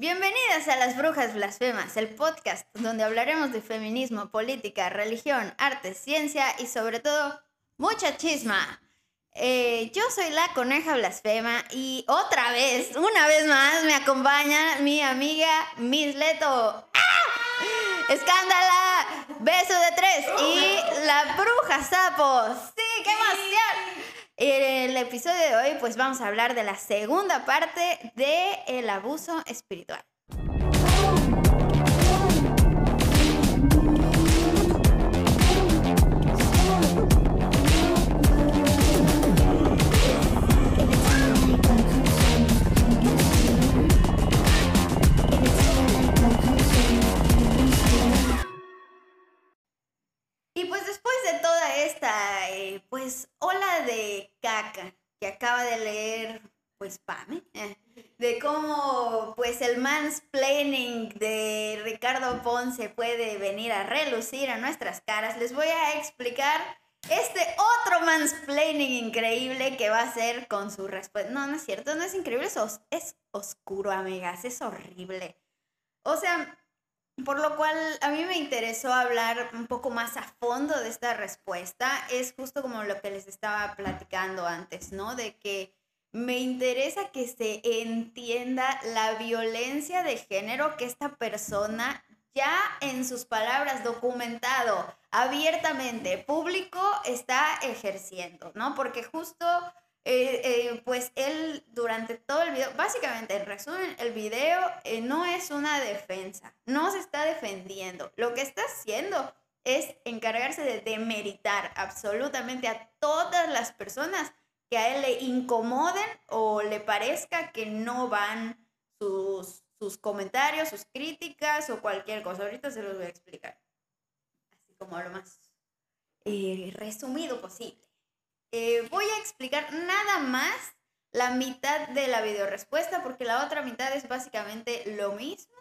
Bienvenidas a Las Brujas Blasfemas, el podcast donde hablaremos de feminismo, política, religión, arte, ciencia y sobre todo mucha chisma. Eh, yo soy la coneja blasfema y otra vez, una vez más, me acompaña mi amiga Miss Leto. ¡Ah! ¡Escándala! ¡Beso de tres! Y la bruja sapos. ¡Sí, qué emoción! En el episodio de hoy, pues vamos a hablar de la segunda parte del el abuso espiritual. Pues, de caca que acaba de leer, pues, Pame, eh, de cómo, pues, el mansplaining de Ricardo Ponce puede venir a relucir a nuestras caras, les voy a explicar este otro mansplaining increíble que va a ser con su respuesta. No, no es cierto, no es increíble, es oscuro, amigas, es horrible. O sea, por lo cual a mí me interesó hablar un poco más a fondo de esta respuesta. Es justo como lo que les estaba platicando antes, ¿no? De que me interesa que se entienda la violencia de género que esta persona ya en sus palabras documentado abiertamente público está ejerciendo, ¿no? Porque justo eh, eh, pues él durante todo el video, básicamente en resumen, el video eh, no es una defensa, no se está defendiendo. Lo que está haciendo es encargarse de demeritar absolutamente a todas las personas que a él le incomoden o le parezca que no van sus, sus comentarios, sus críticas o cualquier cosa. Ahorita se los voy a explicar. Así como lo más resumido posible. Eh, voy a explicar nada más la mitad de la videorespuesta porque la otra mitad es básicamente lo mismo,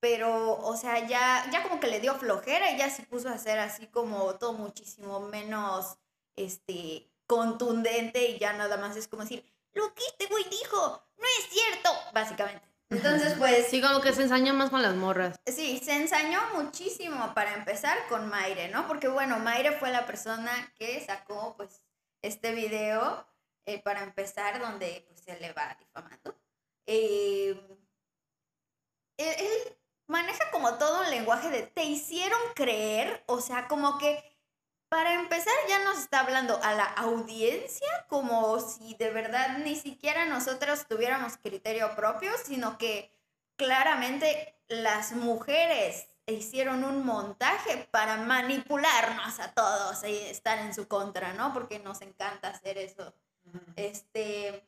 pero, o sea, ya, ya como que le dio flojera y ya se puso a hacer así como todo muchísimo menos, este, contundente y ya nada más es como decir, lo que este güey dijo, no es cierto, básicamente. Entonces, pues... Sí, como que se ensaña más con las morras. Sí, se ensañó muchísimo para empezar con Maire, ¿no? Porque bueno, Maire fue la persona que sacó pues este video eh, para empezar donde pues se le va difamando. Eh, él, él maneja como todo un lenguaje de te hicieron creer, o sea, como que para empezar ya nos está hablando a la audiencia como si de verdad ni siquiera nosotros tuviéramos criterio propio, sino que claramente las mujeres hicieron un montaje para manipularnos a todos y estar en su contra, ¿no? Porque nos encanta hacer eso. Este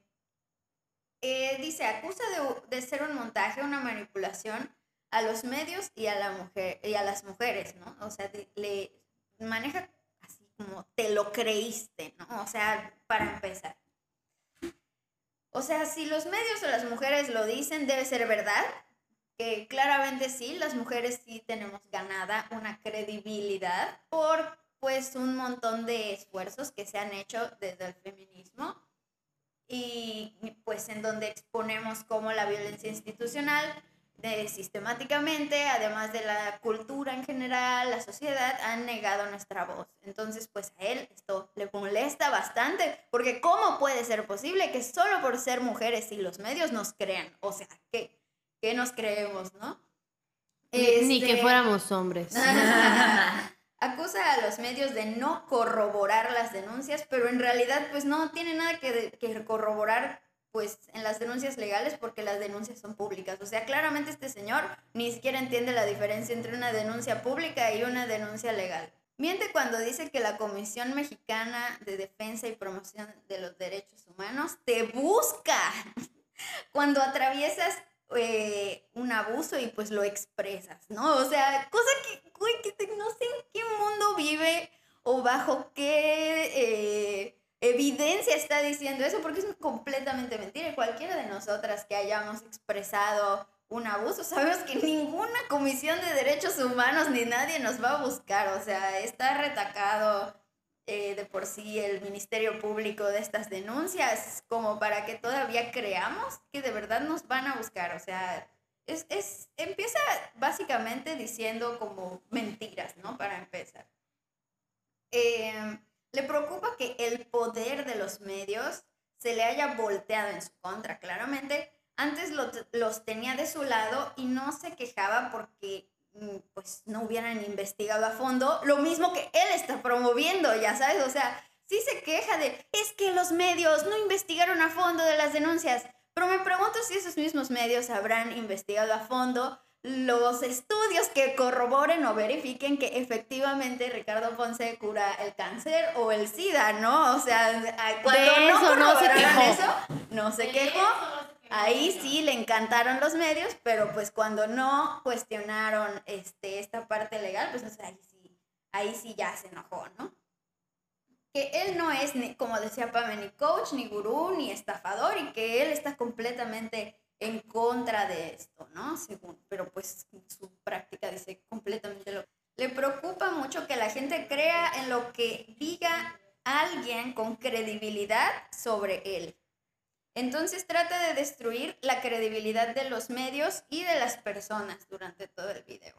eh, dice, acusa de, de ser un montaje, una manipulación a los medios y a la mujer y a las mujeres, ¿no? O sea, de- le maneja así como te lo creíste, ¿no? O sea, para empezar. O sea, si los medios o las mujeres lo dicen, debe ser verdad. Que claramente sí, las mujeres sí tenemos ganada una credibilidad por pues un montón de esfuerzos que se han hecho desde el feminismo y pues en donde exponemos cómo la violencia institucional de, sistemáticamente, además de la cultura en general, la sociedad, han negado nuestra voz. Entonces, pues a él esto le molesta bastante, porque ¿cómo puede ser posible que solo por ser mujeres y los medios nos crean? O sea, ¿qué, qué nos creemos, no? Ni, ni que Este- fuéramos hombres. Acusa a los medios de no corroborar las denuncias, pero en realidad pues no tiene nada que, que corroborar pues en las denuncias legales porque las denuncias son públicas. O sea, claramente este señor ni siquiera entiende la diferencia entre una denuncia pública y una denuncia legal. Miente cuando dice que la Comisión Mexicana de Defensa y Promoción de los Derechos Humanos te busca cuando atraviesas eh, un abuso y pues lo expresas, ¿no? O sea, cosa que, güey, que no sé en qué mundo vive o bajo qué eh, evidencia está diciendo eso, porque es completamente mentira. Cualquiera de nosotras que hayamos expresado un abuso, sabemos que ninguna comisión de derechos humanos ni nadie nos va a buscar, o sea, está retacado eh, de por sí el Ministerio Público de estas denuncias como para que todavía creamos que de verdad nos van a buscar, o sea, es, es, empieza básicamente diciendo como mentiras, ¿no? Para empezar. Eh, le preocupa que el poder de los medios se le haya volteado en su contra, claramente. Antes los tenía de su lado y no se quejaba porque pues no hubieran investigado a fondo lo mismo que él está promoviendo, ya sabes, o sea, sí se queja de, es que los medios no investigaron a fondo de las denuncias, pero me pregunto si esos mismos medios habrán investigado a fondo los estudios que corroboren o verifiquen que efectivamente Ricardo Ponce cura el cáncer o el SIDA, ¿no? O sea, cuando no no se quejó. eso, no se quejó. Ahí sí le encantaron los medios, pero pues cuando no cuestionaron este, esta parte legal, pues ahí sí, ahí sí ya se enojó, ¿no? Que él no es, ni, como decía Pame, ni coach, ni gurú, ni estafador, y que él está completamente en contra de esto, ¿no? Según, pero pues su práctica dice completamente lo Le preocupa mucho que la gente crea en lo que diga alguien con credibilidad sobre él. Entonces trata de destruir la credibilidad de los medios y de las personas durante todo el video.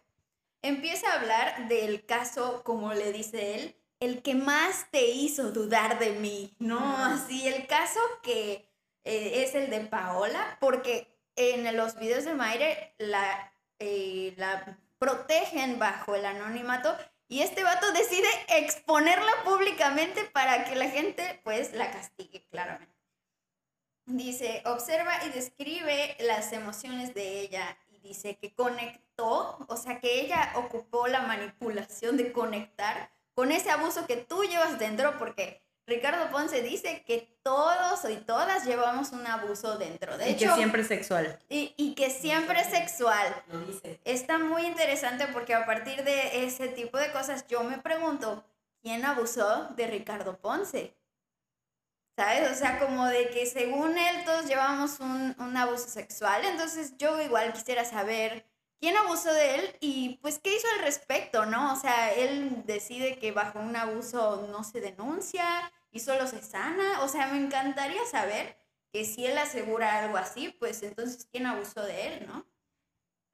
Empieza a hablar del caso, como le dice él, el que más te hizo dudar de mí, ¿no? Así, el caso que eh, es el de Paola, porque en los videos de Mayre la, eh, la protegen bajo el anonimato y este vato decide exponerla públicamente para que la gente pues la castigue claramente. Dice, observa y describe las emociones de ella y dice que conectó, o sea que ella ocupó la manipulación de conectar con ese abuso que tú llevas dentro porque Ricardo Ponce dice que todos y todas llevamos un abuso dentro. De y que siempre es sexual. Y, que siempre es sexual. Está muy interesante porque a partir de ese tipo de cosas yo me pregunto, ¿quién abusó de Ricardo Ponce? ¿Sabes? O sea, como de que según él todos llevamos un, un abuso sexual. Entonces yo igual quisiera saber quién abusó de él y pues qué hizo al respecto, ¿no? O sea, él decide que bajo un abuso no se denuncia y solo se sana. O sea, me encantaría saber que si él asegura algo así, pues entonces quién abusó de él, ¿no?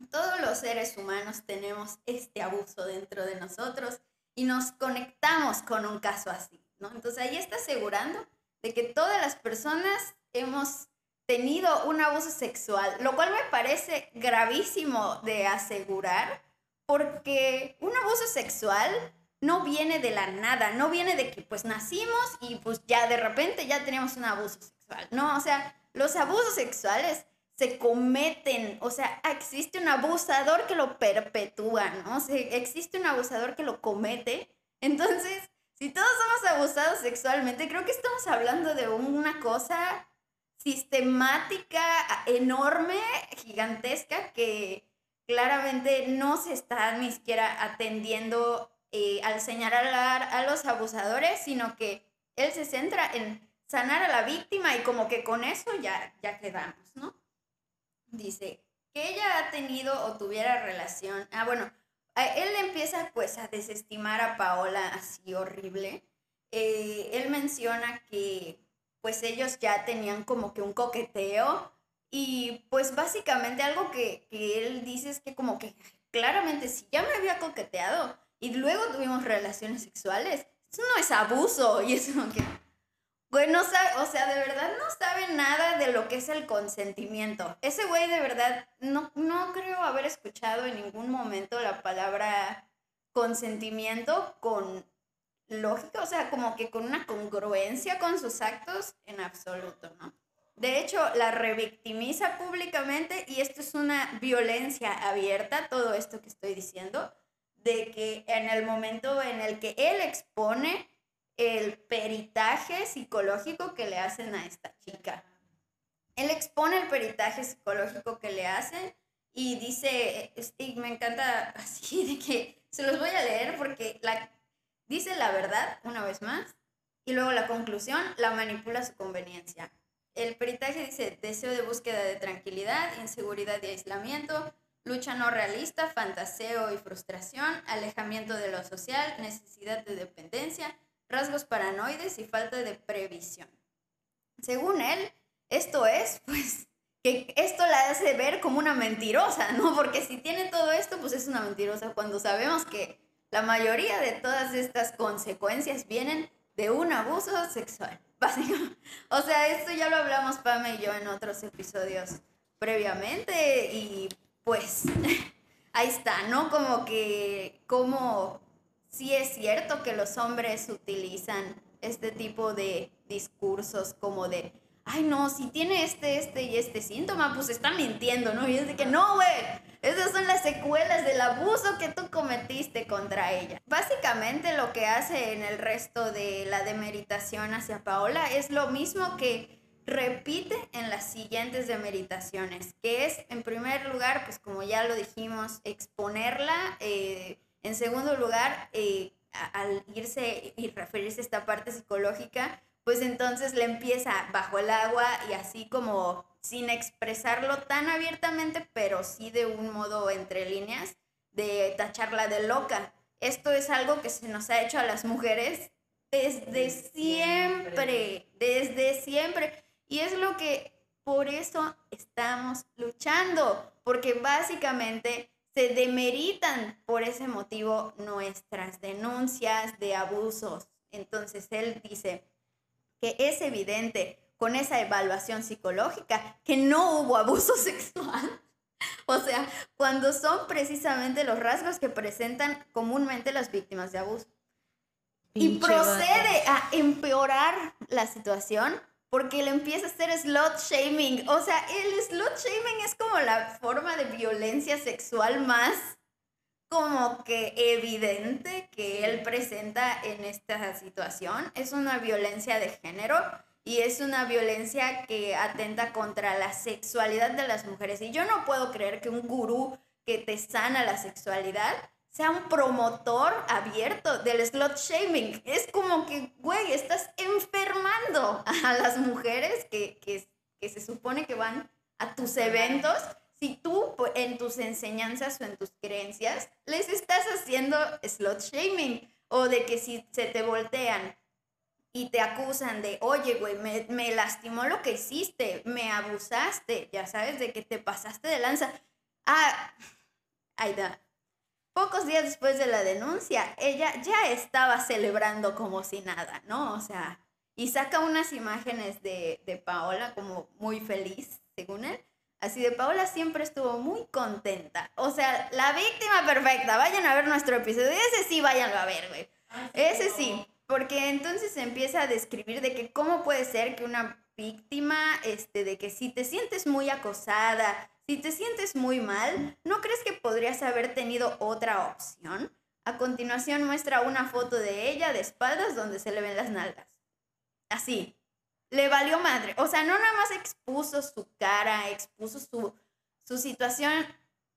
Todos los seres humanos tenemos este abuso dentro de nosotros y nos conectamos con un caso así, ¿no? Entonces ahí está asegurando de que todas las personas hemos tenido un abuso sexual, lo cual me parece gravísimo de asegurar, porque un abuso sexual no viene de la nada, no viene de que pues nacimos y pues ya de repente ya tenemos un abuso sexual, no, o sea, los abusos sexuales se cometen, o sea, existe un abusador que lo perpetúa, ¿no? O sea, existe un abusador que lo comete, entonces, si todos somos abusados sexualmente, creo que estamos hablando de una cosa sistemática enorme, gigantesca, que claramente no se está ni siquiera atendiendo eh, al señalar a los abusadores, sino que él se centra en sanar a la víctima y como que con eso ya, ya quedamos, ¿no? Dice que ella ha tenido o tuviera relación, ah, bueno, él empieza pues a desestimar a Paola así horrible. Eh, él menciona que pues ellos ya tenían como que un coqueteo y pues básicamente algo que, él dice es que como que claramente si ya me había coqueteado y luego tuvimos relaciones sexuales, eso no es abuso y eso que... Bueno, o sea, de verdad no sabe nada de lo que es el consentimiento. Ese güey de verdad no, no creo haber escuchado en ningún momento la palabra consentimiento con lógica, o sea, como que con una congruencia con sus actos en absoluto, ¿no? De hecho, la revictimiza públicamente y esto es una violencia abierta, todo esto que estoy diciendo, de que en el momento en el que él expone el peritaje psicológico que le hacen a esta chica. Él expone el peritaje psicológico que le hacen y dice, y me encanta así, de que se los voy a leer porque la Dice la verdad, una vez más, y luego la conclusión la manipula a su conveniencia. El peritaje dice deseo de búsqueda de tranquilidad, inseguridad y aislamiento, lucha no realista, fantaseo y frustración, alejamiento de lo social, necesidad de dependencia, rasgos paranoides y falta de previsión. Según él, esto es, pues, que esto la hace ver como una mentirosa, ¿no? Porque si tiene todo esto, pues es una mentirosa cuando sabemos que la mayoría de todas estas consecuencias vienen de un abuso sexual, básicamente. O sea, esto ya lo hablamos Pame y yo en otros episodios previamente y pues ahí está, ¿no? Como que, como sí es cierto que los hombres utilizan este tipo de discursos como de ay no, si tiene este, este y este síntoma, pues está mintiendo, ¿no? Y es de que no, güey, esas son las secuelas del abuso que tú cometiste contra ella. Básicamente lo que hace en el resto de la demeritación hacia Paola es lo mismo que repite en las siguientes demeritaciones, que es, en primer lugar, pues como ya lo dijimos, exponerla, eh, en segundo lugar, eh, al irse y referirse a esta parte psicológica, pues entonces le empieza bajo el agua y así como sin expresarlo tan abiertamente, pero sí de un modo entre líneas, de tacharla de loca. Esto es algo que se nos ha hecho a las mujeres desde siempre, desde siempre. Y es lo que por eso estamos luchando, porque básicamente se demeritan por ese motivo nuestras denuncias de abusos. Entonces él dice, que es evidente con esa evaluación psicológica que no hubo abuso sexual. O sea, cuando son precisamente los rasgos que presentan comúnmente las víctimas de abuso. y procede a empeorar la situación porque le empieza a hacer slot shaming. O sea, el slot shaming es como la forma de violencia sexual más como que evidente que él presenta en esta situación. Es una violencia de género y es una violencia que atenta contra la sexualidad de las mujeres. Y yo no puedo creer que un gurú que te sana la sexualidad sea un promotor abierto del slot shaming. Es como que, güey, estás enfermando a las mujeres que, que, que se supone que van a tus eventos si tú en tus enseñanzas o en tus creencias les estás haciendo slot shaming o de que si se te voltean y te acusan de, oye, güey, me, me, lastimó lo que hiciste, me abusaste, ya sabes, de que te pasaste de lanza. Ah, Aida, pocos días después de la denuncia, ella ya estaba celebrando como si nada, ¿no? O sea, y saca unas imágenes de, de Paola como muy feliz, según él, Así de Paola siempre estuvo muy contenta. O sea, la víctima perfecta. Vayan a ver nuestro episodio. Ese sí, váyanlo a ver, güey. Ese sí. Porque entonces se empieza a describir de que cómo puede ser que una víctima, este, de que si te sientes muy acosada, si te sientes muy mal, ¿no crees que podrías haber tenido otra opción? A continuación muestra una foto de ella de espaldas donde se le ven las nalgas. Así, le valió madre. O sea, no nada más expuso su cara, expuso su, su situación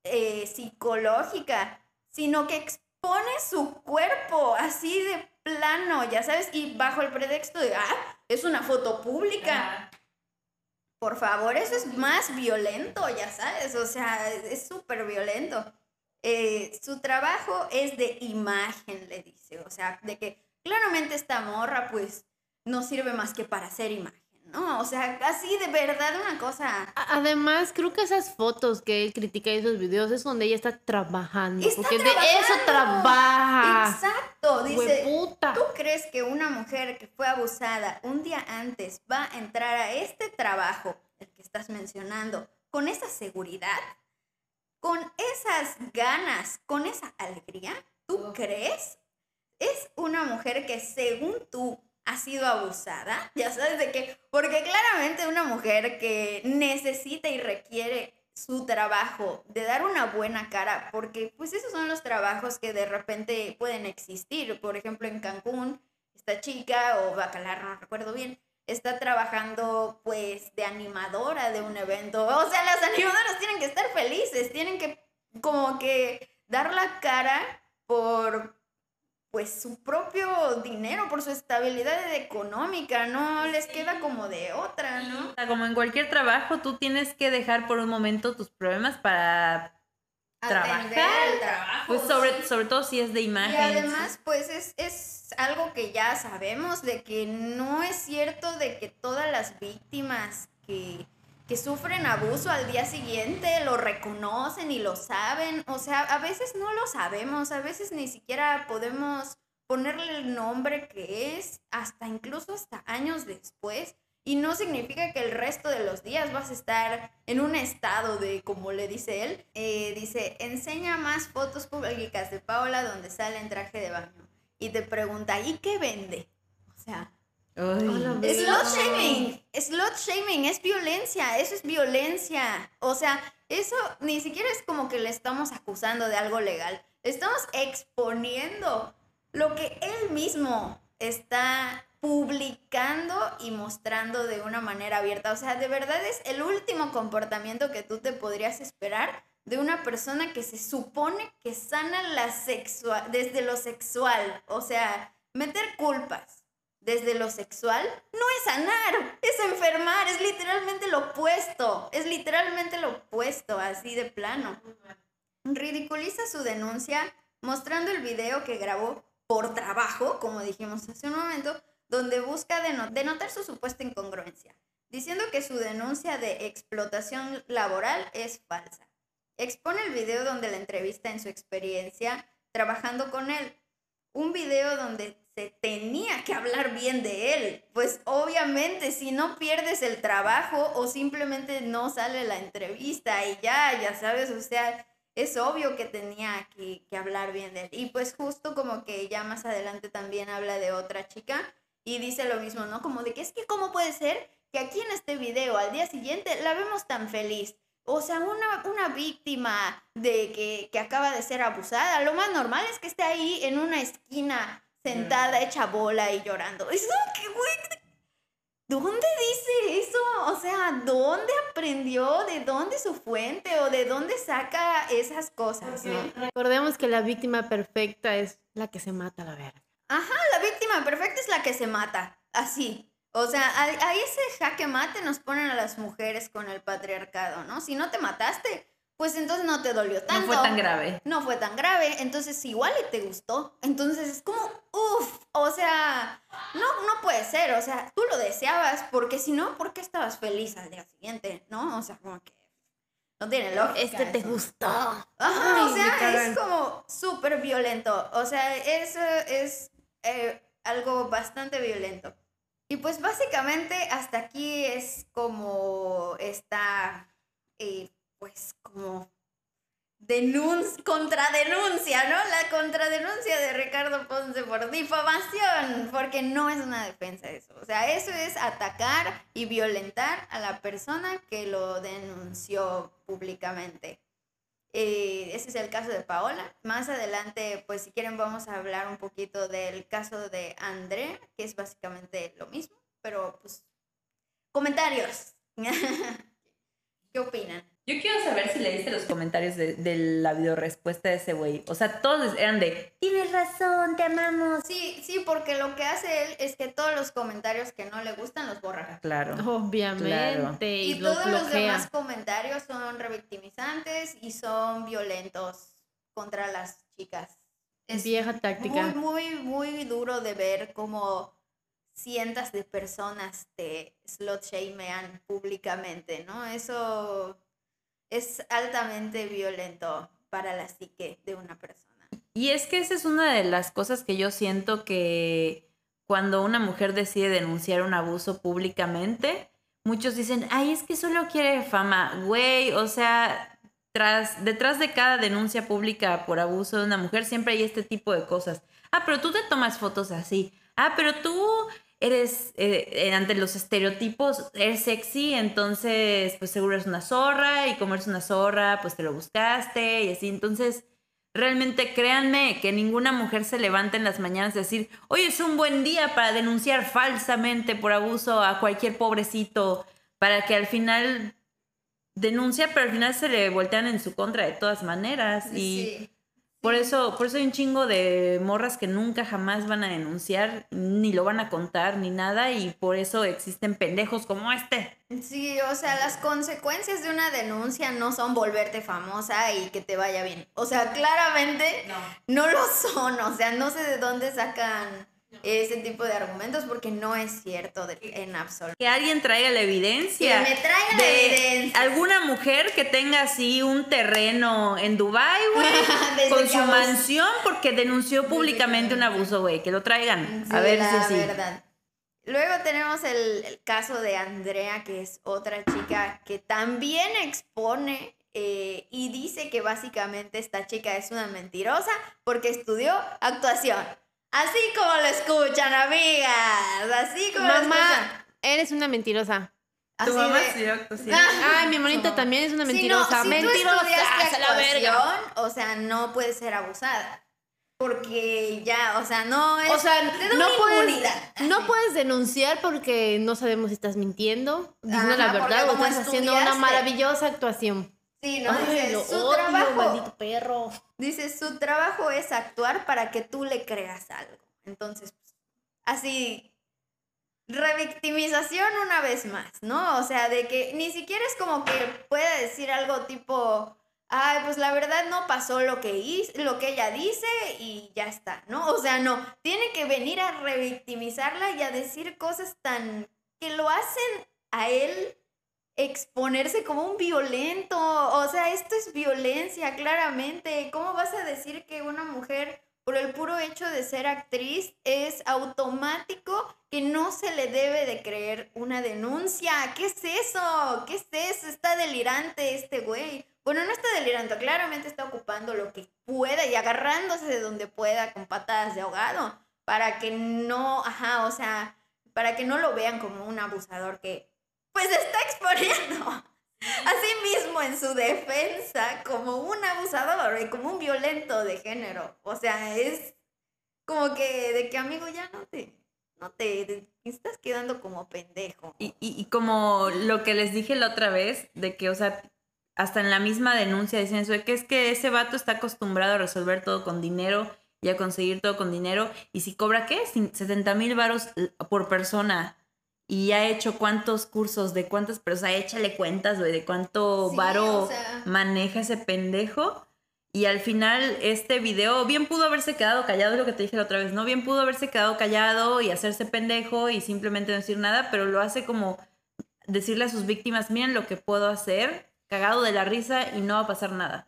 eh, psicológica, sino que expone su cuerpo así de plano, ya sabes, y bajo el pretexto de, ah, es una foto pública. Por favor, eso es más violento, ya sabes, o sea, es súper violento. Eh, su trabajo es de imagen, le dice, o sea, de que claramente esta morra, pues, no sirve más que para hacer imagen. ¿No? O sea, así de verdad una cosa. Además, creo que esas fotos que él critica y esos videos es donde ella está trabajando. porque de eso trabaja. Exacto. Dice, ¿tú crees que una mujer que fue abusada un día antes va a entrar a este trabajo, el que estás mencionando, con esa seguridad? ¿Con esas ganas? ¿Con esa alegría? ¿Tú crees? Es una mujer que según tú ha sido abusada, ya sabes de qué, porque claramente una mujer que necesita y requiere su trabajo, de dar una buena cara, porque pues esos son los trabajos que de repente pueden existir. Por ejemplo, en Cancún, esta chica o Bacalar, no recuerdo bien, está trabajando pues de animadora de un evento. O sea, las animadoras tienen que estar felices, tienen que como que dar la cara por pues su propio dinero, por su estabilidad económica, no les queda como de otra, ¿no? Como en cualquier trabajo, tú tienes que dejar por un momento tus problemas para trabajar. Trabajo, pues sobre, sobre todo si es de imagen. Y además, pues es, es algo que ya sabemos, de que no es cierto de que todas las víctimas que que sufren abuso al día siguiente, lo reconocen y lo saben. O sea, a veces no lo sabemos, a veces ni siquiera podemos ponerle el nombre que es, hasta incluso hasta años después. Y no significa que el resto de los días vas a estar en un estado de, como le dice él, eh, dice, enseña más fotos públicas de Paola donde sale en traje de baño. Y te pregunta, ¿y qué vende? O sea, Slot shaming, slot shaming es violencia, eso es violencia. O sea, eso ni siquiera es como que le estamos acusando de algo legal. Estamos exponiendo lo que él mismo está publicando y mostrando de una manera abierta. O sea, de verdad es el último comportamiento que tú te podrías esperar de una persona que se supone que sana la sexual, desde lo sexual. O sea, meter culpas desde lo sexual no es sanar, es enfermar, es literalmente lo opuesto, es literalmente lo opuesto, así de plano. Ridiculiza su denuncia mostrando el video que grabó por trabajo, como dijimos hace un momento, donde busca denotar su supuesta incongruencia, diciendo que su denuncia de explotación laboral es falsa. Expone el video donde la entrevista en su experiencia trabajando con él, un video donde se tenía que hablar bien de él. Pues obviamente si no pierdes el trabajo o simplemente no sale la entrevista y ya, ya sabes, o sea, es obvio que tenía que, que hablar bien de él. Y pues justo como que ya más adelante también habla de otra chica y dice lo mismo, ¿no? Como de que es que cómo puede ser que aquí en este video al día siguiente la vemos tan feliz. O sea, una, una víctima de que, que, acaba de ser abusada, lo más normal es que esté ahí en una esquina sentada, hecha bola y llorando. Es que, güey, ¿dónde dice eso? O sea, ¿dónde aprendió? ¿De dónde su fuente? ¿O de dónde saca esas cosas? Recordemos que la víctima perfecta es la que se mata, la verga. Ajá, la víctima perfecta es la que se mata. Así. O sea, a, a ese jaque mate nos ponen a las mujeres con el patriarcado, ¿no? Si no te mataste, pues entonces no te dolió tanto. No fue tan grave. No fue tan grave, entonces igual y te gustó. Entonces es como, uff, o sea, no, no puede ser, o sea, tú lo deseabas, porque si no, ¿por qué estabas feliz al día siguiente? ¿No? O sea, como que no tiene lógica. Este te gustó. Ajá, o sea, es como súper violento. O sea, eso es eh, algo bastante violento. Y pues básicamente hasta aquí es como está... Eh, pues como denuncia, contradenuncia, ¿no? La contradenuncia de Ricardo Ponce por difamación, porque no es una defensa eso. O sea, eso es atacar y violentar a la persona que lo denunció públicamente. Eh, ese es el caso de Paola. Más adelante, pues si quieren vamos a hablar un poquito del caso de André, que es básicamente lo mismo, pero pues comentarios. ¿Qué opinan? Yo quiero saber si leíste los comentarios de, de la videorespuesta de ese güey. O sea, todos eran de, tienes razón, te amamos. Sí, sí, porque lo que hace él es que todos los comentarios que no le gustan los borra. Claro. Obviamente. Y, todos los demás comentarios son revictimizantes y son violentos contra las chicas. Es vieja táctica. Muy, muy, muy duro de ver cómo cientos de personas te slot shamean públicamente, ¿no? Eso es altamente violento para la psique de una persona. Y es que esa es una de las cosas que yo siento que cuando una mujer decide denunciar un abuso públicamente, muchos dicen, ay, es que solo quiere fama, güey, o sea, tras, detrás de cada denuncia pública por abuso de una mujer siempre hay este tipo de cosas. Ah, pero tú te tomas fotos así. Ah, pero tú eres, eh, ante los estereotipos, eres sexy, entonces pues seguro eres una zorra y como eres una zorra, pues te lo buscaste y así. Entonces, realmente créanme que ninguna mujer se levanta en las mañanas a decir, hoy es un buen día para denunciar falsamente por abuso a cualquier pobrecito, para que al final denuncia, pero al final se le voltean en su contra de todas maneras. Y por eso, por eso hay un chingo de morras que nunca jamás van a denunciar, ni lo van a contar, ni nada, y por eso existen pendejos como este. Sí, o sea, las consecuencias de una denuncia no son volverte famosa y que te vaya bien. O sea, claramente no, no lo son. O sea, no sé de dónde sacan ese tipo de argumentos porque no es cierto de- en absoluto. Que alguien traiga la evidencia. Que me traiga la de evidencia. Alguna mujer que tenga así un terreno en Dubai, güey, con su mansión porque denunció públicamente un abuso, güey. Que lo traigan. a Sí, ver la si sí. verdad. Luego tenemos el, el caso de Andrea, que es otra chica que también expone eh, y dice que básicamente esta chica es una mentirosa porque estudió actuación. Así como lo escuchan, amigas. Así como lo escuchan. Mamá, eres una mentirosa. Tu mamá de- estudió actuación. Ah, Ay, mi hermanita no. también es una Si no, mentirosa. si tú mentirosa, estudiaste a la verga. o sea, no puedes ser abusada. Porque ya, o sea, no es. O sea, no puedes, no puedes denunciar porque no sabemos si estás mintiendo, diciendo Ajá, la verdad o estás haciendo una maravillosa actuación. Sí, no, Ay, dice, lo su odio, trabajo. maldito perro. Dice, su trabajo es actuar para que tú le creas algo. Entonces, pues, así, revictimización una vez más, ¿no? O sea, de que ni siquiera es como que pueda decir algo tipo, ay, pues la verdad no pasó lo que, hizo, lo que ella dice y ya está, ¿no? O sea, no, tiene que venir a revictimizarla y a decir cosas tan que lo hacen a él exponerse como un violento. O sea, esto es violencia, claramente. ¿Cómo vas a decir que una mujer, por el puro hecho de ser actriz, es automático que no se le debe de creer una denuncia? ¿Qué es eso? ¿Qué es eso? Está delirante este güey. Bueno, no está delirando, claramente está ocupando lo que pueda y agarrándose de donde pueda con patadas de ahogado para que no, ajá, o sea, para que no lo vean como un abusador que pues está exponiendo a sí mismo en su defensa como un abusador y como un violento de género. O sea, es como que de que amigo ya no te, no te, estás quedando como pendejo. Y, y, y como lo que les dije la otra vez, de que, o sea, hasta en la misma denuncia dicen eso, de que es que ese vato está acostumbrado a resolver todo con dinero y a conseguir todo con dinero. Y si cobra, ¿qué? Cin- 70 mil varos por persona. Y ha hecho cuántos cursos, de cuántas personas, échale cuentas, güey, de cuánto Sí, varo o sea. maneja ese pendejo. Y al final este video bien pudo haberse quedado callado, es lo que te dije la otra vez, ¿no? Bien pudo haberse quedado callado y hacerse pendejo y simplemente no decir nada, pero lo hace como decirle a sus víctimas, miren lo que puedo hacer, cagado de la risa y no va a pasar nada.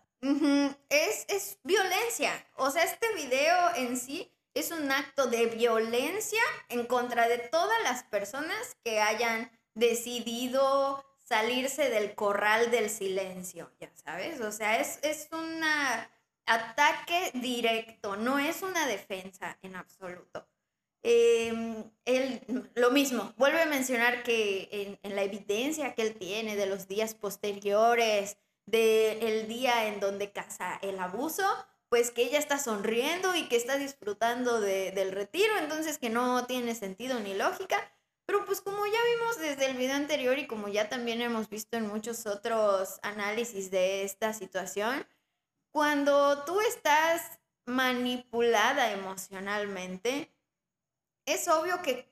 Es, es violencia. O sea, este video en sí es un acto de violencia en contra de todas las personas que hayan decidido salirse del corral del silencio, ya sabes. O sea, es, es un ataque directo, no es una defensa en absoluto. Eh, lo mismo, vuelve a mencionar que en, la evidencia que él tiene de los días posteriores, del día en donde casa el abuso, pues que ella está sonriendo y que está disfrutando de- del retiro, entonces que no tiene sentido ni lógica. Pero pues como ya vimos desde el video anterior y como ya también hemos visto en muchos otros análisis de esta situación, cuando tú estás manipulada emocionalmente, es obvio que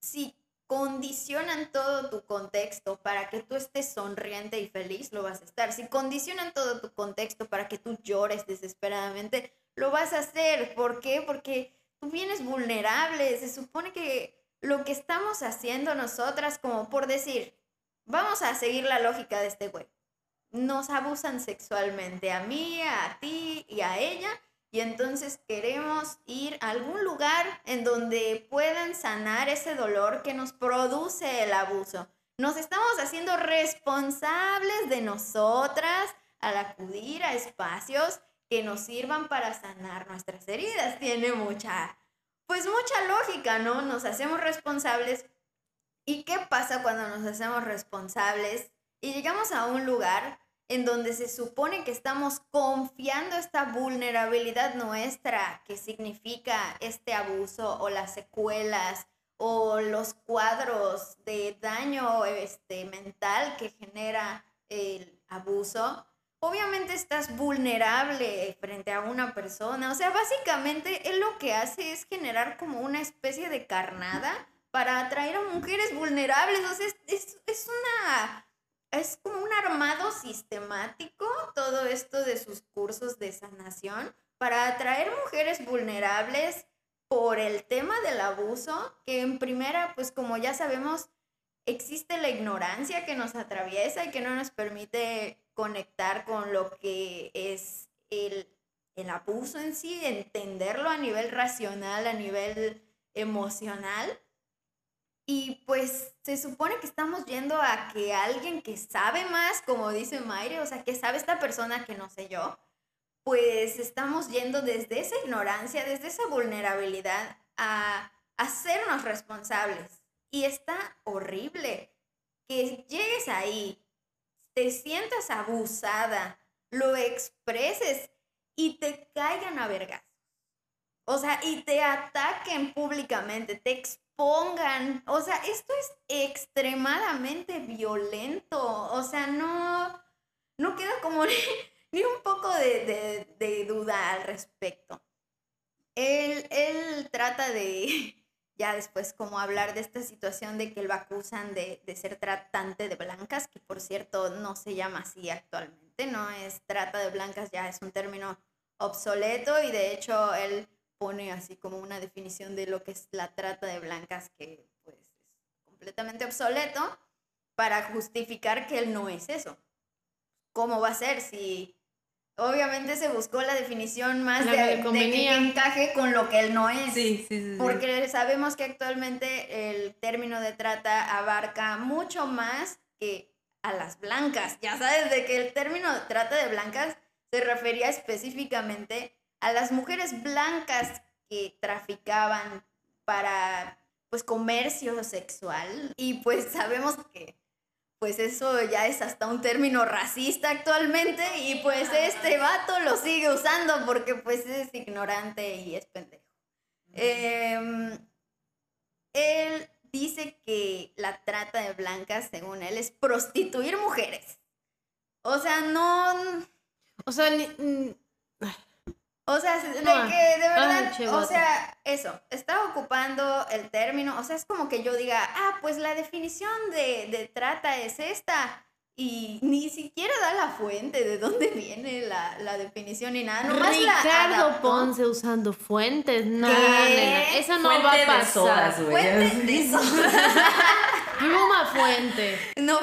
si condicionan todo tu contexto para que tú estés sonriente y feliz, lo vas a estar. Si condicionan todo tu contexto para que tú llores desesperadamente, lo vas a hacer. ¿Por qué? Porque tú vienes vulnerable. Se supone que lo que estamos haciendo nosotras, como por decir, vamos a seguir la lógica de este güey. Nos abusan sexualmente a mí, a ti y a ella. Y entonces queremos ir a algún lugar en donde puedan sanar ese dolor que nos produce el abuso. Nos estamos haciendo responsables de nosotras al acudir a espacios que nos sirvan para sanar nuestras heridas. Tiene mucha, pues mucha lógica, ¿no? Nos hacemos responsables. ¿Y qué pasa cuando nos hacemos responsables y llegamos a un lugar en donde se supone que estamos confiando esta vulnerabilidad nuestra que significa este abuso o las secuelas o los cuadros de daño este, mental que genera el abuso? Obviamente estás vulnerable frente a una persona. O sea, básicamente él lo que hace es generar como una especie de carnada para atraer a mujeres vulnerables. O sea, es, es, es una es como un armado sistemático todo esto de sus cursos de sanación para atraer mujeres vulnerables por el tema del abuso, que en primera, pues como ya sabemos, existe la ignorancia que nos atraviesa y que no nos permite conectar con lo que es el, el abuso en sí, entenderlo a nivel racional, a nivel emocional. Y pues se supone que estamos yendo a que alguien que sabe más, como dice Mayre, o sea, que sabe esta persona que no sé yo, pues estamos yendo desde esa ignorancia, desde esa vulnerabilidad a hacernos responsables. Y está horrible que llegues ahí, te sientas abusada, lo expreses y te caigan a vergas. O sea, y te ataquen públicamente, te expongan. O sea, esto es extremadamente violento. O sea, no, no queda como ni un poco de, duda al respecto. Él, él, trata de, ya después, como hablar de esta situación de que lo acusan de, de, ser tratante de blancas, que por cierto no se llama así actualmente, no es trata de blancas, ya es un término obsoleto y de hecho él pone así como una definición de lo que es la trata de blancas que pues es completamente obsoleto para justificar que él no es eso. ¿Cómo va a ser si obviamente se buscó la definición más de, que encaje con lo que él no es. Sí, sí, sí, Porque sabemos que actualmente el término de trata abarca mucho más que a las blancas. Ya sabes de que el término de trata de blancas se refería específicamente a las mujeres blancas que traficaban para pues comercio sexual y pues sabemos que pues eso ya es hasta un término racista actualmente y pues este vato lo sigue usando porque pues es ignorante y es pendejo. Em, él dice que la trata de blancas, según él, es prostituir mujeres. O sea, no... O sea, o sea, de que de verdad, o sea, eso, está ocupando el término, o sea, es como que yo diga, ah, pues la definición de, de trata es esta, y ni siquiera da la fuente de dónde viene la, la definición ni nada. Nomás Ricardo Ponce usando fuentes. No, esa no va a pasar. fuente de Pluma fuente. No,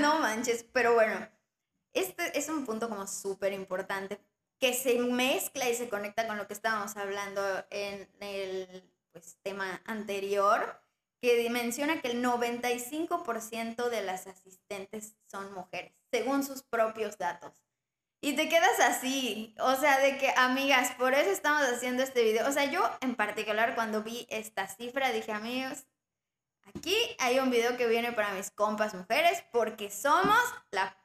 no manches, pero bueno. Este es un punto como súper importante que se mezcla y se conecta con lo que estábamos hablando en el pues, tema anterior, que menciona que el 95% de las asistentes son mujeres, según sus propios datos. Y te quedas así, o sea, de que, amigas, por eso estamos haciendo este video. O sea, yo en particular cuando vi esta cifra dije, amigos, aquí hay un video que viene para mis compas mujeres porque somos la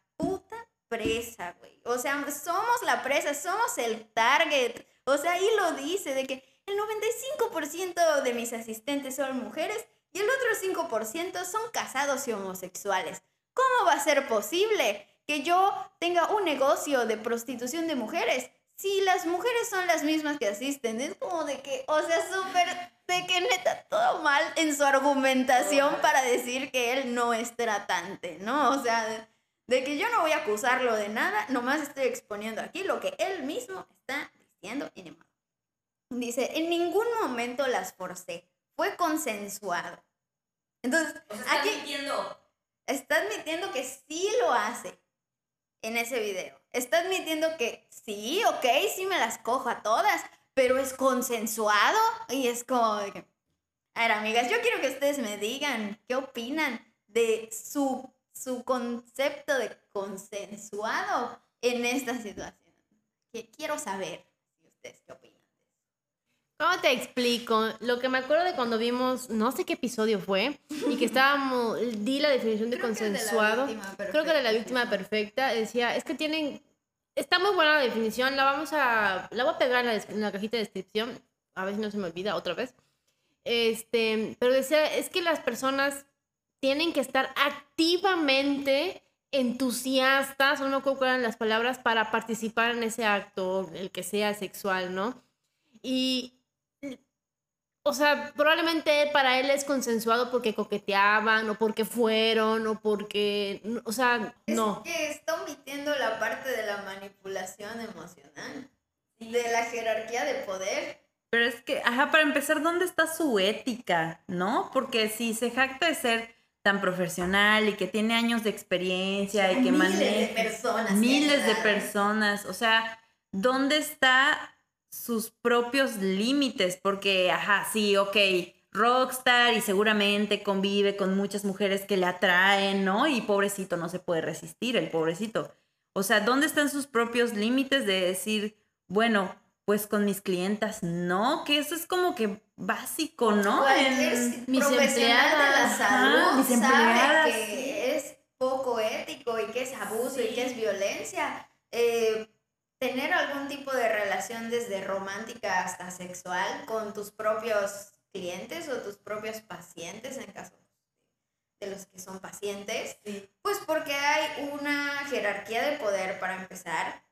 presa, güey. O sea, somos la presa, somos el target. O sea, ahí lo dice, de que el 95% de mis asistentes son mujeres y el otro 5% son casados y homosexuales. ¿Cómo va a ser posible que yo tenga un negocio de prostitución de mujeres si las mujeres son las mismas que asisten? Es como de que, o sea, súper, de que neta todo mal en su argumentación para decir que él no es tratante, ¿no? O sea de que yo no voy a acusarlo de nada, nomás estoy exponiendo aquí lo que él mismo está diciendo y demás. Dice, en ningún momento las forcé, fue consensuado. Entonces, está aquí admitiendo. está admitiendo que sí lo hace en ese video. Está admitiendo que sí, ok, sí me las cojo a todas, pero es consensuado y es como. A ver, amigas, yo quiero que ustedes me digan qué opinan de su su concepto de consensuado en esta situación. Que quiero saber si ustedes qué opinan. ¿Cómo te explico? Lo que me acuerdo de cuando vimos, no sé qué episodio fue, y que estábamos, di la definición de consensuado. Creo que era la víctima perfecta. Decía, es que tienen, está muy buena la definición, la vamos a, la voy a pegar en la, en la cajita de descripción, a ver si no se me olvida otra vez. Este, pero decía, es que las personas tienen que estar activamente entusiastas, o no eran las palabras, para participar en ese acto, el que sea sexual, ¿no? Y, o sea, probablemente para él es consensuado porque coqueteaban, o porque fueron, o porque, o sea, no. Es que está omitiendo la parte de la manipulación emocional, de la jerarquía de poder Pero es que, ajá, para empezar, ¿dónde está su ética? ¿No? Porque si se jacta de ser tan profesional y que tiene años de experiencia y que maneja miles de personas. Miles de personas. O sea, ¿dónde está sus propios límites? Porque, ajá, sí, ok, rockstar y seguramente convive con muchas mujeres que le atraen, ¿no? Y pobrecito no se puede resistir, el pobrecito. O sea, ¿dónde están sus propios límites de decir, bueno, pues con mis clientas no, que eso es como que básico, ¿no? Pues, mis empleadas, de la salud sabe que es poco ético y que es abuso y que es violencia. Eh, tener algún tipo de relación desde romántica hasta sexual con tus propios clientes o tus propios pacientes en caso de los que son pacientes, pues porque hay una jerarquía de poder para empezar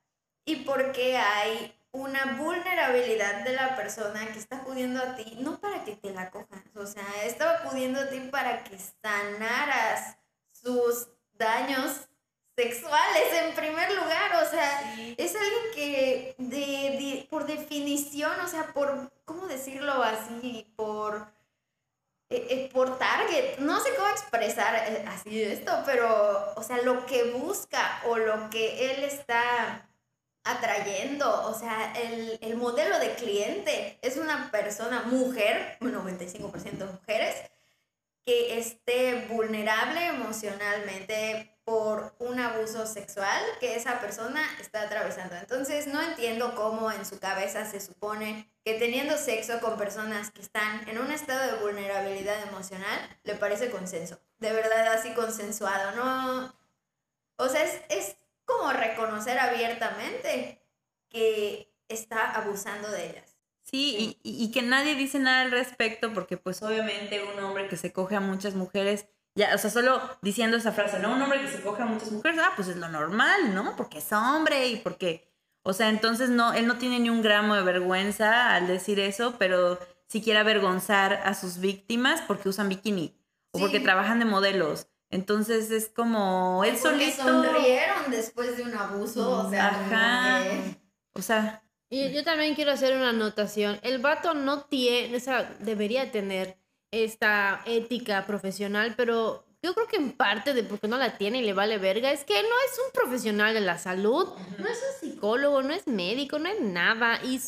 y porque hay una vulnerabilidad de la persona que está acudiendo a ti, no para que te la cojas, o sea, está acudiendo a ti para que sanaras sus daños sexuales en primer lugar, o sea, es alguien que de, por definición, o sea, por, ¿cómo decirlo así? Por, eh, eh, por target, no sé cómo expresar eh, así esto, pero, o sea, lo que busca o lo que él está atrayendo, o sea, el, el modelo de cliente es una persona mujer, un 95% mujeres, que esté vulnerable emocionalmente por un abuso sexual que esa persona está atravesando. Entonces no entiendo cómo en su cabeza se supone que teniendo sexo con personas que están en un estado de vulnerabilidad emocional le parece consenso. De verdad así consensuado, ¿no? O sea, es, es como reconocer abiertamente que está abusando de ellas. Sí, Y, que nadie dice nada al respecto porque pues obviamente un hombre que se coge a muchas mujeres, ya, o sea, solo diciendo esa frase, ¿no? Un hombre que se coge a muchas mujeres, ah, pues es lo normal, ¿no? Porque es hombre y porque, o sea, entonces no, él no tiene ni un gramo de vergüenza al decir eso, pero si quiere avergonzar a sus víctimas porque usan bikini o porque trabajan de modelos entonces es como él Porque sonrieron después de un abuso, o sea, Ajá. O sea, y yo también quiero hacer una anotación. El vato no tiene, o sea, debería tener esta ética profesional, pero yo creo que en parte de porque no la tiene y le vale verga es que no es un profesional de la salud, no es un psicólogo, no es médico, no es nada. Y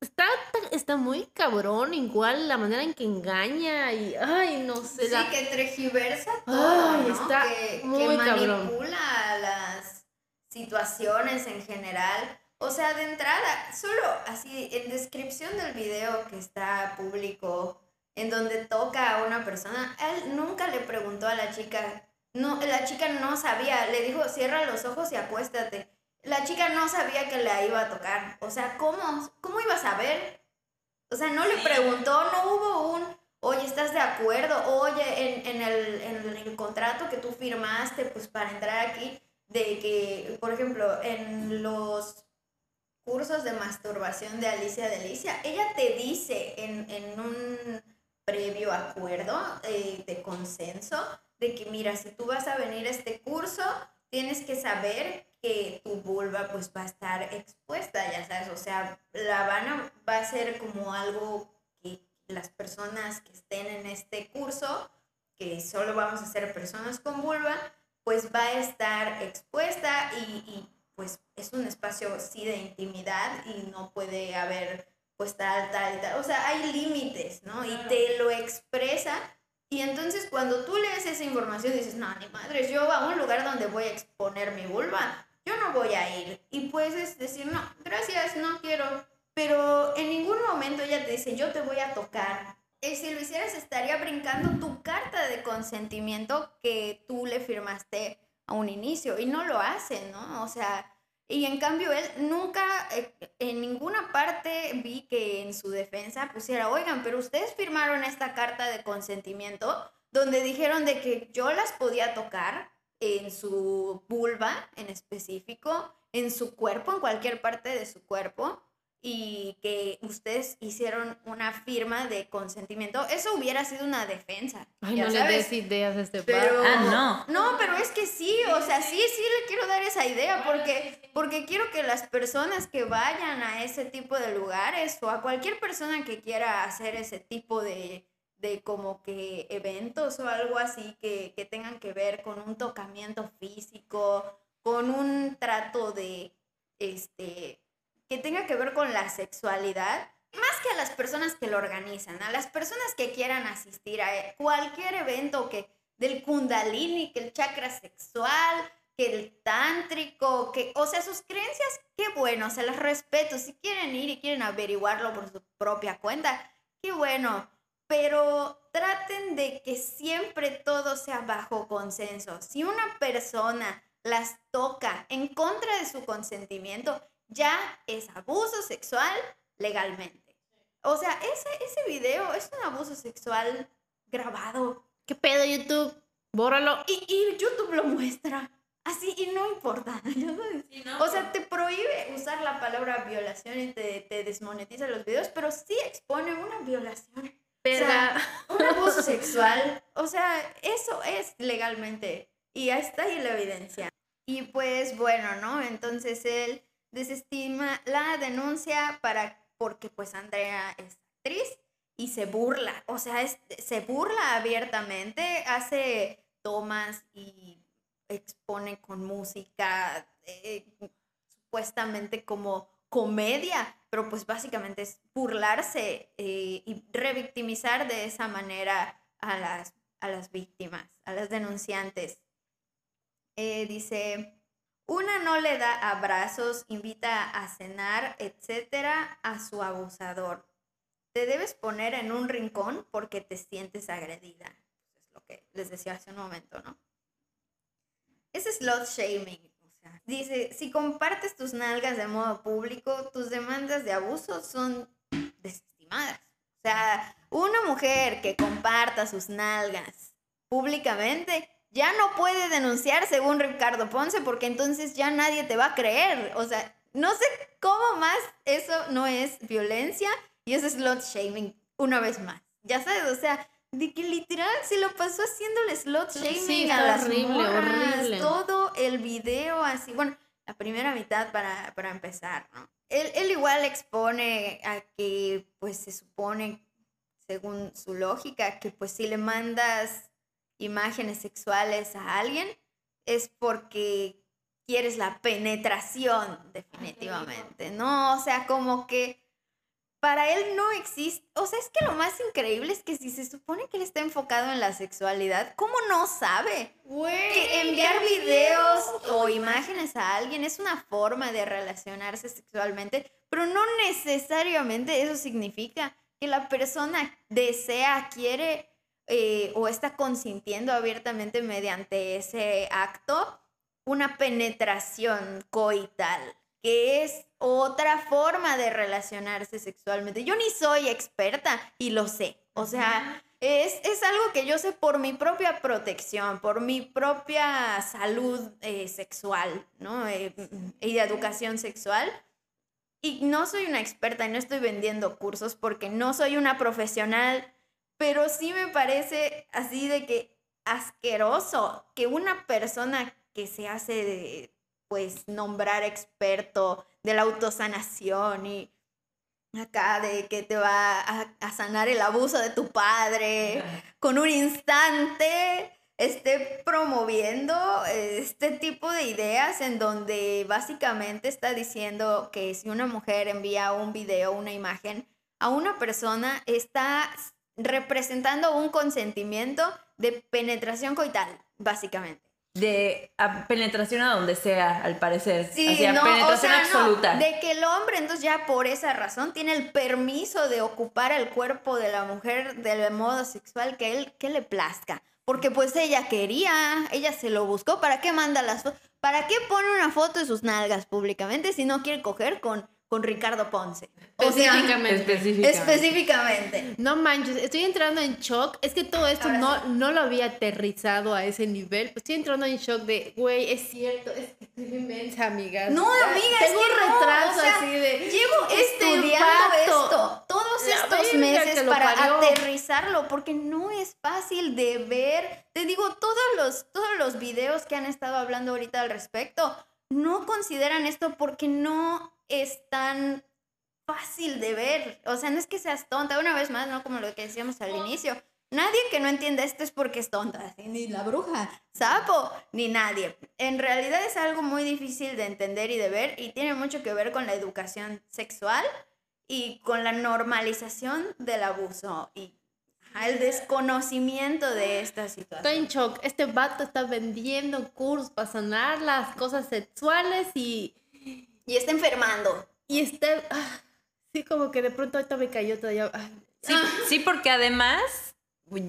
Está, está muy cabrón, igual la manera en que engaña y, ay, no sé. Sí, que tergiversa todo, Está que, muy manipula las situaciones en general. O sea, de entrada, solo así, en descripción del video que está público, en donde toca a una persona, él nunca le preguntó a la chica, no, la chica no sabía, le dijo, cierra los ojos y acuéstate la chica no sabía que la iba a tocar. O sea, ¿cómo, cómo iba a saber? O sea, no le preguntó, no hubo un, oye, ¿estás de acuerdo? Oye, en, el, en el contrato que tú firmaste, pues para entrar aquí, de que, por ejemplo, en los cursos de masturbación de Alicia Delicia, ella te dice en, en un previo acuerdo eh, de consenso de que, mira, si tú vas a venir a este curso, tienes que saber que tu vulva pues va a estar expuesta, ya sabes, o sea, la Habana va a ser como algo que las personas que estén en este curso, que solo vamos a ser personas con vulva, pues va a estar expuesta y, pues es un espacio sí de intimidad y no puede haber pues tal, tal, tal, o sea, hay límites, ¿no? Y te lo expresa. Y entonces cuando tú lees esa información dices, no, ni madres, yo a un lugar donde voy a exponer mi vulva, yo no voy a ir. Y puedes decir, no, gracias, no quiero. Pero en ningún momento ella te dice, yo te voy a tocar. Y si lo hicieras, estaría brincando tu carta de consentimiento que tú le firmaste a un inicio. Y no lo hace, ¿no? O sea, y en cambio él nunca, eh, en ninguna parte vi que en su defensa pusiera, oigan, pero ustedes firmaron esta carta de consentimiento donde dijeron de que yo las podía tocar en su vulva en específico, en su cuerpo, en cualquier parte de su cuerpo, y que ustedes hicieron una firma de consentimiento, eso hubiera sido una defensa. Ay, no le des ideas a este pero, Ah, no. No, pero es que sí, o sea, sí, sí le quiero dar esa idea porque, porque quiero que las personas que vayan a ese tipo de lugares o a cualquier persona que quiera hacer ese tipo de, de como que eventos o algo así que, que tengan que ver con un tocamiento físico, con un trato de, este, que tenga que ver con la sexualidad, más que a las personas que lo organizan, a las personas que quieran asistir a cualquier evento que del kundalini, que el chakra sexual, que el tántrico, que, o sea, sus creencias, qué bueno, se las respeto. Si quieren ir y quieren averiguarlo por su propia cuenta, qué bueno. Pero traten de que siempre todo sea bajo consenso. Si una persona las toca en contra de su consentimiento, ya es abuso sexual legalmente. O sea, ese, ese video es un abuso sexual grabado. ¿Qué pedo YouTube? Bórralo. Y, y YouTube lo muestra. Así, y no importa. o sea, te prohíbe usar la palabra violación y te, te desmonetiza los videos, pero sí expone una violación. Pero... un abuso sexual. O sea, eso es legalmente. Y ahí está ahí la evidencia. Y pues bueno, ¿no? Entonces él desestima la denuncia para porque pues Andrea es actriz y se burla, o sea, se burla abiertamente, hace tomas y expone con música eh, supuestamente como comedia, pero pues básicamente es burlarse eh, y revictimizar de esa manera a las, a las víctimas, a las denunciantes. Eh, dice, una no le da abrazos, invita a cenar, etcétera, a su abusador. Te debes poner en un rincón porque te sientes agredida. Es lo que les decía hace un momento, ¿no? Ese es slot shaming. Dice, si compartes tus nalgas de modo público, tus demandas de abuso son desestimadas. O sea, una mujer que comparta sus nalgas públicamente ya no puede denunciar según Ricardo Ponce porque entonces ya nadie te va a creer. O sea, no sé cómo más eso no es violencia y es slot shaming una vez más. Ya sabes, o sea, de que literal se lo pasó haciéndole slot shaming a las horrible, horrible. Todo el video así, bueno, la primera mitad para, para empezar, ¿no? Él, él igual expone a que, pues se supone, según su lógica, que pues si le mandas imágenes sexuales a alguien, es porque quieres la penetración, definitivamente, ¿no? O sea, como que para él no existe, o sea, es que lo más increíble es que si se supone que él está enfocado en la sexualidad, ¿cómo no sabe? que enviar videos o imágenes a alguien es una forma de relacionarse sexualmente, pero no necesariamente eso significa que la persona desea, quiere eh, o está consintiendo abiertamente mediante ese acto una penetración coital, que es otra forma de relacionarse sexualmente. Yo ni soy experta y lo sé. O sea, es, algo que yo sé por mi propia protección, por mi propia salud eh, sexual, ¿no? Eh, y de educación sexual. Y no soy una experta y no estoy vendiendo cursos porque no soy una profesional pero sí me parece así de que asqueroso que una persona que se hace de, pues, nombrar experto de la autosanación y acá de que te va a, sanar el abuso de tu padre con un instante esté promoviendo este tipo de ideas en donde básicamente está diciendo que si una mujer envía un video, una imagen a una persona, está representando un consentimiento de penetración coital, básicamente. De penetración a donde sea, al parecer. Sí, penetración absoluta. de que el hombre, entonces ya por esa razón, tiene el permiso de ocupar el cuerpo de la mujer del modo sexual que él que le plazca. Porque pues ella quería, ella se lo buscó. ¿Para qué manda las fotos? ¿Para qué pone una foto de sus nalgas públicamente si no quiere coger con con Ricardo Ponce. Específicamente. específicamente. No manches, estoy entrando en shock. Es que todo esto no, no lo había aterrizado a ese nivel. Estoy entrando en shock de, güey, es cierto, es que estoy inmensa, amiga. No, amiga, Tengo es un retraso así de. Llevo estudiando unos meses para aterrizarlo, porque no es fácil de ver. Te digo, todos los, todos los videos que han estado hablando ahorita al respecto no consideran esto porque no es tan fácil de ver. O sea, no es que seas tonta, una vez más, no como lo que decíamos al inicio. Nadie que no entienda esto es porque es tonta, ni la bruja, sapo, ni nadie. En realidad es algo muy difícil de entender y de ver y tiene mucho que ver con la educación sexual y con la normalización del abuso y el desconocimiento de esta situación. Estoy en shock. Este vato está vendiendo cursos para sanar las cosas sexuales y... Y está enfermando. Y está... Ah, sí, como que de pronto ahorita me cayó todavía. Sí, sí, porque además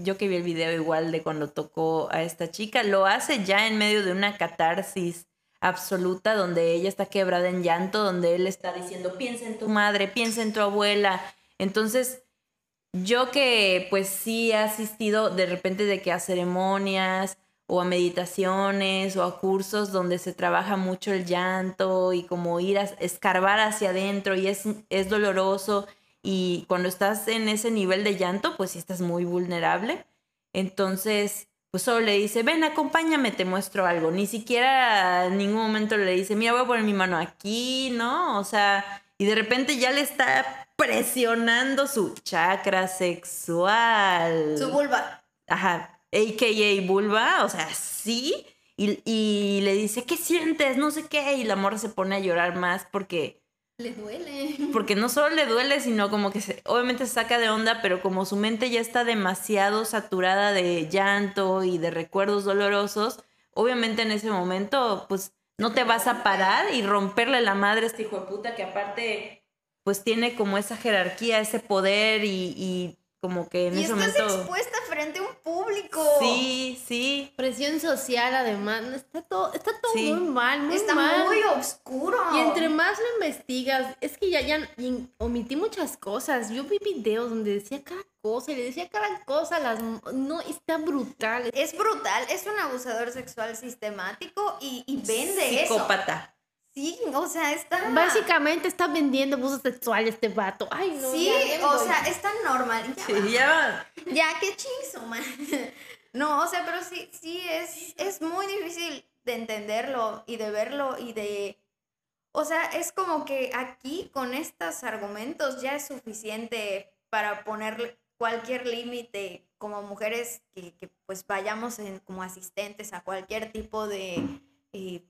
yo que vi el video igual de cuando tocó a esta chica, lo hace ya en medio de una catarsis absoluta donde ella está quebrada en llanto, donde él está diciendo, piensa en tu madre, piensa en tu abuela. Entonces, yo que pues sí he asistido de repente de que a ceremonias o a meditaciones o a cursos donde se trabaja mucho el llanto y como ir a escarbar hacia adentro y es, es doloroso y cuando estás en ese nivel de llanto, pues sí estás muy vulnerable. Entonces, pues solo le dice, ven, acompáñame, te muestro algo. Ni siquiera en ningún momento le dice, mira, voy a poner mi mano aquí, ¿no? O sea, y de repente ya le está presionando su chakra sexual. Su vulva. Ajá, a.k.a. vulva, o sea, sí. Y, y le dice, ¿qué sientes? No sé qué. Y la morra se pone a llorar más porque le duele. Porque no solo le duele, sino como que se, obviamente se saca de onda, pero como su mente ya está demasiado saturada de llanto y de recuerdos dolorosos, obviamente en ese momento, pues no te vas a parar y romperle la madre a este hijo de puta que aparte, pues tiene como esa jerarquía, ese poder y, y como que en ese momento... expuesta frente a un público. Sí, sí. Presión social, además. Está todo, está todo muy mal, muy está muy oscuro. Y entre más lo investigas, es que ya, ya omití muchas cosas. Yo vi videos donde decía cada cosa y le decía cada cosa. Las, no, está brutal. Es brutal. Es un abusador sexual sistemático y, y vende eso. Psicópata. Sí, o sea, está... Básicamente está vendiendo abuso sexual este vato. Ay, no. Sí, o sea, está normal. Ya, sí, ya. Ya, qué chinzo, man. No, o sea, pero sí, sí, es, es muy difícil de entenderlo y de verlo y de... O sea, es como que aquí con estos argumentos ya es suficiente para ponerle cualquier límite como mujeres que, que, pues vayamos en, como asistentes a cualquier tipo de... Eh,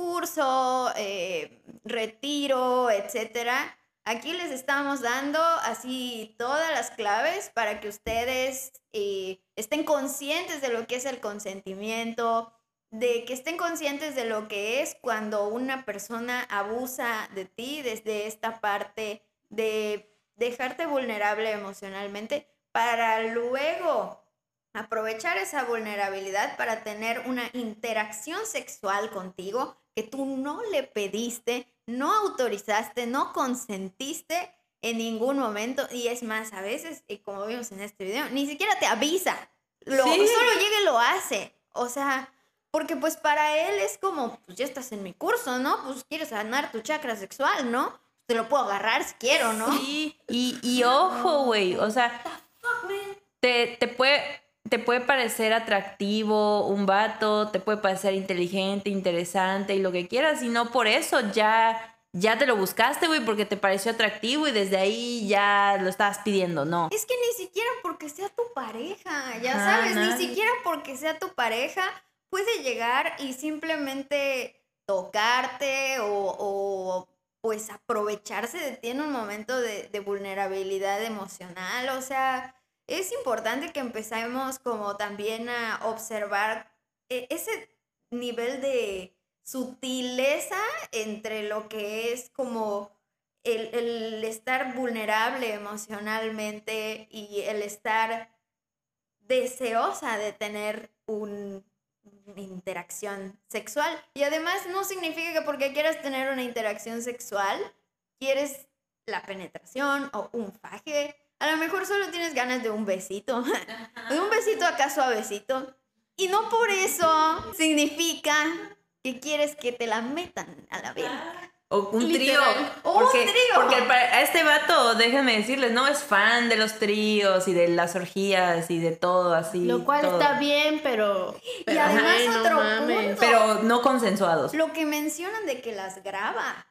curso, eh, retiro, etcétera. Aquí les estamos dando así todas las claves para que ustedes eh, estén conscientes de lo que es el consentimiento, de que estén conscientes de lo que es cuando una persona abusa de ti desde esta parte de dejarte vulnerable emocionalmente para luego aprovechar esa vulnerabilidad para tener una interacción sexual contigo que tú no le pediste, no autorizaste, no consentiste en ningún momento. Y es más, a veces, y como vimos en este video, ni siquiera te avisa. Lo, Solo llega y lo hace. O sea, porque pues para él es como, pues ya estás en mi curso, ¿no? Pues quieres sanar tu chakra sexual, ¿no? Te lo puedo agarrar si quiero, ¿no? Sí. Y, y ojo, güey, o sea, te, te puede te puede parecer atractivo un vato, te puede parecer inteligente, interesante y lo que quieras, y no por eso ya, ya te lo buscaste, güey, porque te pareció atractivo y desde ahí ya lo estabas pidiendo, no. Es que ni siquiera porque sea tu pareja, ya sabes, ni siquiera porque sea tu pareja puede llegar y simplemente tocarte o, pues aprovecharse de ti en un momento de, de vulnerabilidad emocional, o sea es importante que empecemos como también a observar eh, ese nivel de sutileza entre lo que es como el, estar vulnerable emocionalmente y el estar deseosa de tener una interacción sexual. Y además no significa que porque quieras tener una interacción sexual, quieres la penetración o un faje a lo mejor solo tienes ganas de un besito. De un besito acá suavecito. Y no por eso significa que quieres que te la metan a la verga. O un trío. Porque, un trío. Porque a este vato, déjenme decirles, no es fan de los tríos y de las orgías y de todo así. Lo cual está bien, pero. y además otro punto. Pero no consensuados. Lo que mencionan de que las graba.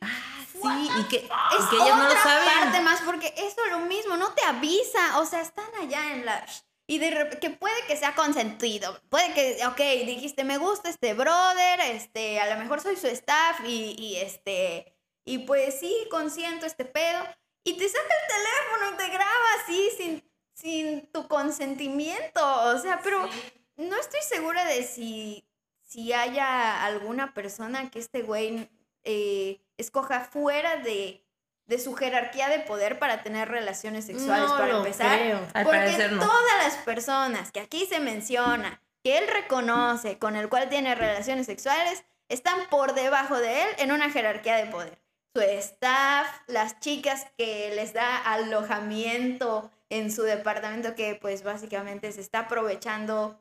Ah, sí, y que, es que no lo saben. parte más, porque eso es lo mismo, no te avisa. O sea, están allá en la y de que puede que sea consentido. Puede que, ok, dijiste, me gusta este brother, este, a lo mejor soy su staff y, y este, y pues sí, consiento este pedo. Y te saca el teléfono y te graba así sin, sin tu consentimiento. O sea, pero no estoy segura de si, si haya alguna persona que este güey eh, escoja fuera de de su jerarquía de poder para tener relaciones sexuales, para empezar. Porque todas las personas que aquí se menciona, que él reconoce, con el cual tiene relaciones sexuales, están por debajo de él en una jerarquía de poder. Su staff, las chicas que les da alojamiento en su departamento, que pues básicamente se está aprovechando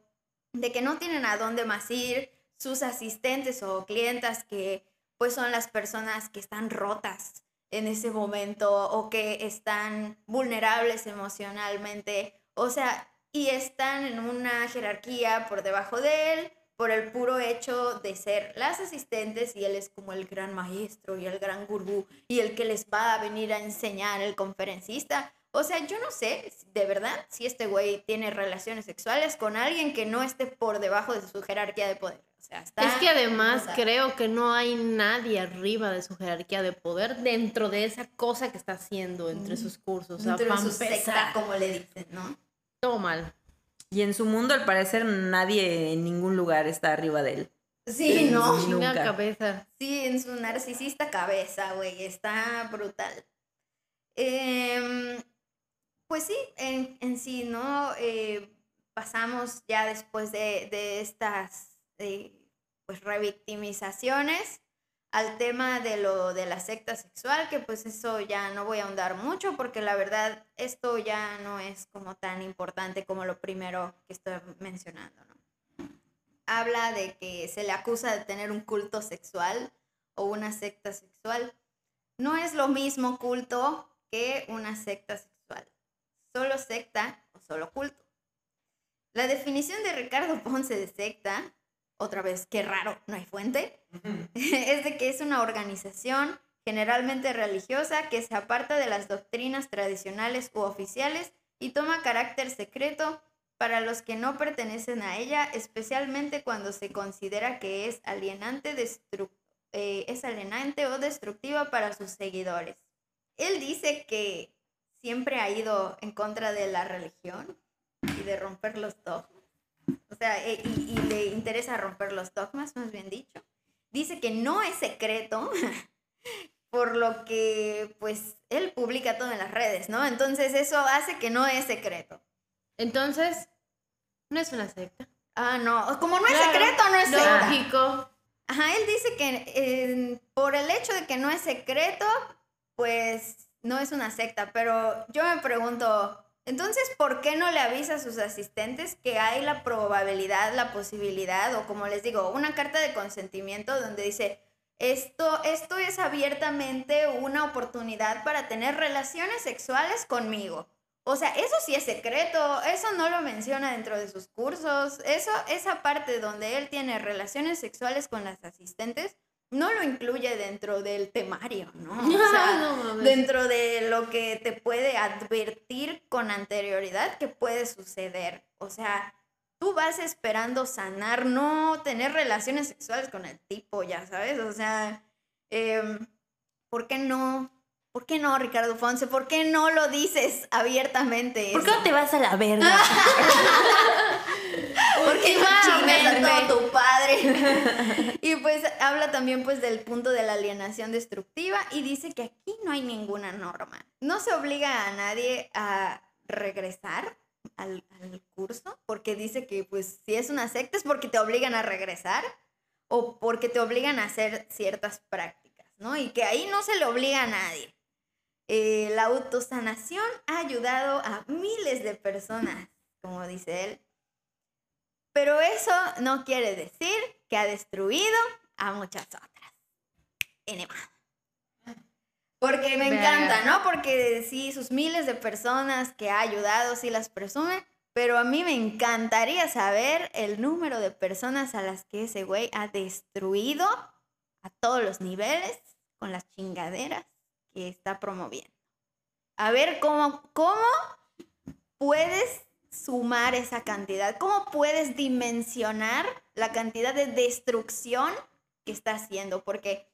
de que no tienen a dónde más ir, sus asistentes o clientas que pues son las personas que están rotas, en ese momento o que están vulnerables emocionalmente, o sea, y están en una jerarquía por debajo de él por el puro hecho de ser las asistentes y él es como el gran maestro y el gran gurú y el que les va a venir a enseñar el conferencista. O sea, yo no sé de verdad si este güey tiene relaciones sexuales con alguien que no esté por debajo de su jerarquía de poder es que además creo que no hay nadie arriba de su jerarquía de poder dentro de esa cosa que está haciendo entre sus cursos. Dentro de su secta, como le dicen, ¿no? Todo mal. Y en su mundo, al parecer, nadie en ningún lugar está arriba de él. Sí, no. Nunca. cabeza. Sí, en su narcisista cabeza, güey. Está brutal. Em, pues sí, en, sí, ¿no? Eh, pasamos ya después de, de estas pues revictimizaciones al tema de lo de la secta sexual, que pues eso ya no voy a ahondar mucho porque la verdad esto ya no es como tan importante como lo primero que estoy mencionando, ¿no? Habla de que se le acusa de tener un culto sexual o una secta sexual. No es lo mismo culto que una secta sexual. Solo secta o solo culto. La definición de Ricardo Ponce de secta otra vez, qué raro, no hay fuente, es de que es una organización generalmente religiosa que se aparta de las doctrinas tradicionales u oficiales y toma carácter secreto para los que no pertenecen a ella, especialmente cuando se considera que es alienante, eh, es alienante o destructiva para sus seguidores. Él dice que siempre ha ido en contra de la religión y de romper los dogmas o sea, eh, y, le interesa romper los dogmas, más bien dicho. Dice que no es secreto, por lo que pues él publica todo en las redes, ¿no? Entonces eso hace que no es secreto. Entonces, no es una secta. Ah, no, como no es secreto, no es secta. Lógico. Ajá, él dice que por el hecho de que no es secreto, pues no es una secta, pero yo me pregunto, entonces, ¿por qué no le avisa a sus asistentes que hay la probabilidad, la posibilidad, o como les digo, una carta de consentimiento donde dice, esto, esto es abiertamente una oportunidad para tener relaciones sexuales conmigo? O sea, eso sí es secreto, eso no lo menciona dentro de sus cursos, eso, esa parte donde él tiene relaciones sexuales con las asistentes, no lo incluye dentro del temario, ¿no? O sea, dentro de lo que te puede advertir con anterioridad que puede suceder. O sea, tú vas esperando sanar, no tener relaciones sexuales con el tipo, ya sabes. O sea, em, ¿por qué no? ¿Por qué no, Ricardo Fonse? ¿Por qué no lo dices abiertamente? ¿Por qué no te vas a la verga? Porque no todo tu padre. y pues habla también pues del punto de la alienación destructiva y dice que aquí no hay ninguna norma. No se obliga a nadie a regresar al, al curso porque dice que pues si es una secta es porque te obligan a regresar o porque te obligan a hacer ciertas prácticas, ¿no? Y que ahí no se le obliga a nadie. Eh, la autosanación ha ayudado a miles de personas, como dice él, pero eso no quiere decir que ha destruido a muchas otras. Enema. Porque me encanta, ¿no? Porque sí, sus miles de personas que ha ayudado, sí las presume. Pero a mí me encantaría saber el número de personas a las que ese güey ha destruido a todos los niveles con las chingaderas que está promoviendo. A ver cómo, cómo puedes sumar esa cantidad, cómo puedes dimensionar la cantidad de destrucción que está haciendo, porque,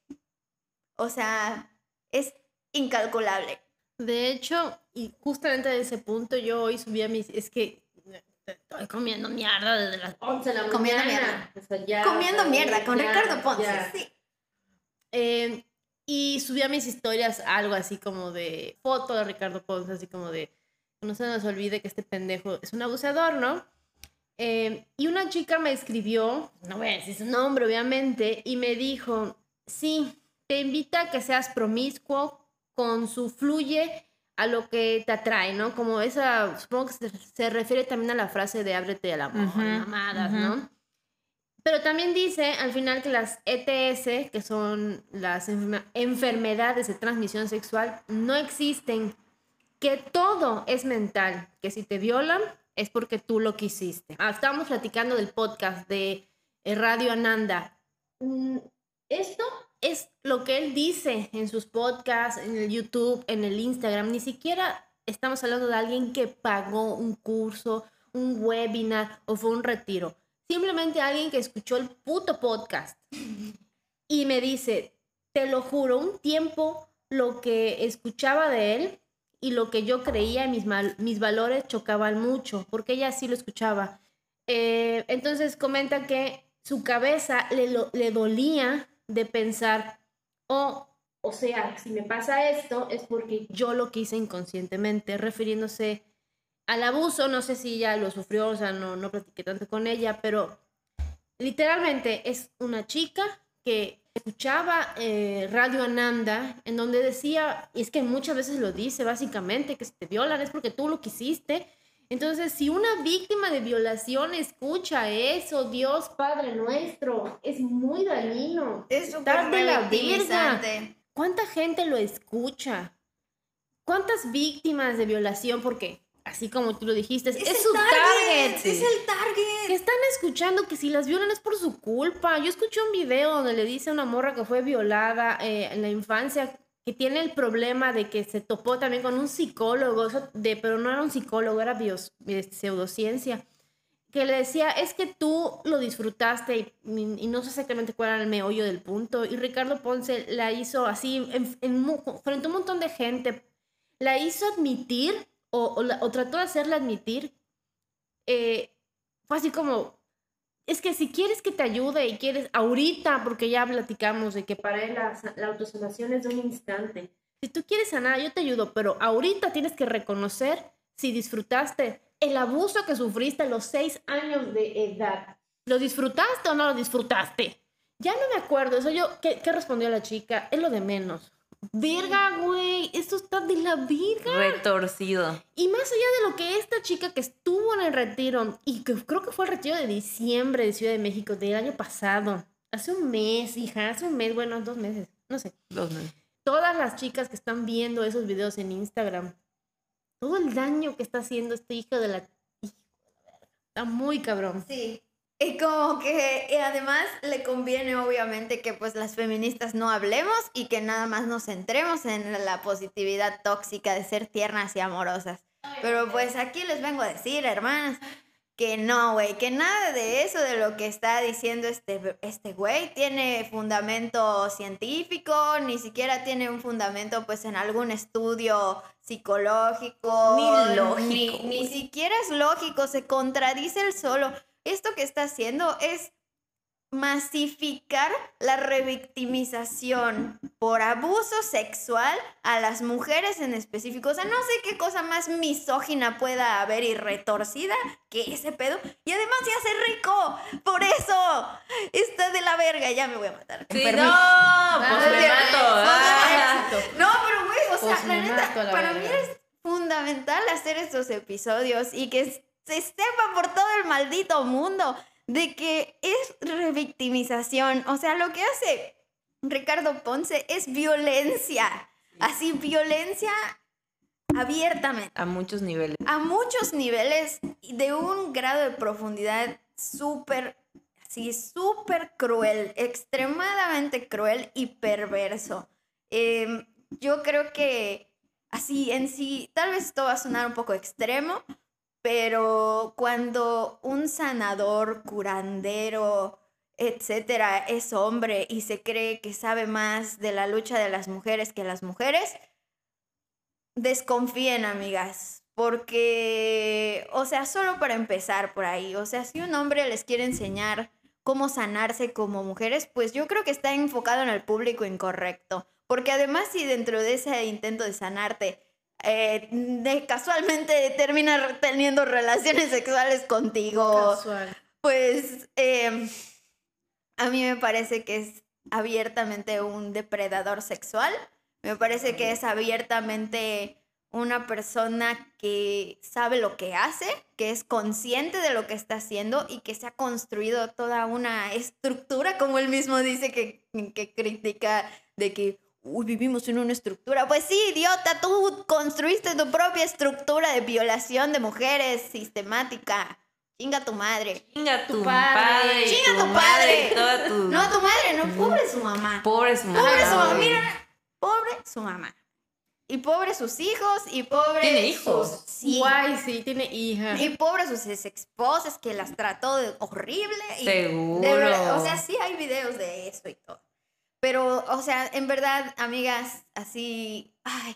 o sea, es incalculable. De hecho, y justamente de ese punto yo hoy subí a mis, es que estoy comiendo mierda desde las 11 de la mañana. Comiendo mierda. comiendo mierda con Ricardo Ponce, sí. Eh, y subí a mis historias algo así como de foto de Ricardo Ponce, así como de no se nos olvide que este pendejo es un abusador, ¿no? Eh, y una chica me escribió, no voy a decir su nombre obviamente, y me dijo, sí, te invita a que seas promiscuo con su fluye a lo que te atrae, ¿no? Como esa, supongo que se, refiere también a la frase de ábrete al amor, mamadas, ¿no? Pero también dice al final que las ETS, que son las enfermedades de transmisión sexual, no existen, que todo es mental, que si te violan es porque tú lo quisiste. Ah, estábamos platicando del podcast de eh, Radio Ananda. Mm, esto es lo que él dice en sus podcasts, en el YouTube, en el Instagram. Ni siquiera estamos hablando de alguien que pagó un curso, un webinar o fue un retiro Simplemente alguien que escuchó el puto podcast y me dice, te lo juro, un tiempo lo que escuchaba de él y lo que yo creía, mis, mis valores chocaban mucho, porque ella sí lo escuchaba. Eh, entonces comenta que su cabeza le, le dolía de pensar, oh, o sea, si me pasa esto es porque yo lo quise inconscientemente, refiriéndose al abuso, no sé si ella lo sufrió, o sea, no, no platiqué tanto con ella, pero literalmente es una chica que escuchaba eh, Radio Ananda, en donde decía, y es que muchas veces lo dice básicamente, que si te violan es porque tú lo quisiste. Entonces, si una víctima de violación escucha eso, Dios Padre nuestro, es muy dañino. Es súper de la virga. ¿Cuánta gente lo escucha? ¿Cuántas víctimas de violación? Porque así como tú lo dijiste, es, su target, Es el target. Que están escuchando que si las violan es por su culpa. Yo escuché un video donde le dice a una morra que fue violada eh, en la infancia que tiene el problema de que se topó también con un psicólogo, de, pero no era un psicólogo, era bios, pseudociencia, que le decía, es que tú lo disfrutaste y, no sé exactamente cuál era el meollo del punto. Y Ricardo Ponce la hizo así, frente a un montón de gente, la hizo admitir o, trató de hacerle admitir, eh, fue así como, es que si quieres que te ayude y quieres ahorita, porque ya platicamos de que para él la, la autosanación es de un instante, si tú quieres sanar, yo te ayudo, pero ahorita tienes que reconocer si disfrutaste el abuso que sufriste a los seis años de edad. ¿Lo disfrutaste o no lo disfrutaste? Ya no me acuerdo, eso yo, ¿qué, qué respondió la chica? Es lo de menos. Verga, güey, esto está de la virga. Retorcido. Y más allá de lo que esta chica que estuvo en el retiro, y que creo que fue el retiro de diciembre de Ciudad de México del año pasado, hace un mes, hija, hace un mes, bueno, dos meses, no sé. Dos meses. Todas las chicas que están viendo esos videos en Instagram, todo el daño que está haciendo este hijo de la... Está muy cabrón. Sí. Y como que y además le conviene obviamente que pues las feministas no hablemos y que nada más nos centremos en la positividad tóxica de ser tiernas y amorosas. Pero pues aquí les vengo a decir, hermanas, que no, güey, que nada de eso, de lo que está diciendo este, este güey, tiene fundamento científico, ni siquiera tiene un fundamento pues en algún estudio psicológico. Ni lógico. Ni, ni siquiera es lógico, se contradice el solo esto que está haciendo es masificar la revictimización por abuso sexual a las mujeres en específico. O sea, no sé qué cosa más misógina pueda haber y retorcida que ese pedo. Y además se hace rico. Por eso está de la verga. Ya me voy a matar. Sí, no, pues me mato. No, pero güey, o sea, pues la neta, para mí es fundamental hacer estos episodios y que se sepa por todo el maldito mundo de que es revictimización. O sea, lo que hace Ricardo Ponce es violencia. Así, violencia abiertamente. A muchos niveles. A muchos niveles de un grado de profundidad súper, sí, súper cruel, extremadamente cruel y perverso. Em, yo creo que así en sí, tal vez esto va a sonar un poco extremo, pero cuando un sanador, curandero, etcétera, es hombre y se cree que sabe más de la lucha de las mujeres que las mujeres, desconfíen, amigas, porque, o sea, solo para empezar por ahí, o sea, si un hombre les quiere enseñar cómo sanarse como mujeres, pues yo creo que está enfocado en el público incorrecto, porque además si dentro de ese intento de sanarte, eh, de, casualmente termina teniendo relaciones sexuales contigo, pues em, a mí me parece que es abiertamente un depredador sexual. Me parece que es abiertamente una persona que sabe lo que hace, que es consciente de lo que está haciendo y que se ha construido toda una estructura, como él mismo dice que, que critica de que Uy, vivimos en una estructura. Pues sí, idiota, tú construiste tu propia estructura de violación de mujeres sistemática. Chinga tu madre. Chinga tu, padre. Chinga tu, padre. No, tu madre, no, pobre su mamá. Pobre su mamá. Pobre su mamá. Mira, pobre su mamá. Y pobre sus hijos, y pobre. Tiene hijos. sí. Guay, sí, tiene hijas. Y pobre sus esposas que las trató de horrible. Y Seguro. o sea, sí hay videos de eso y todo. Pero, o sea, en verdad, amigas, así. Ay,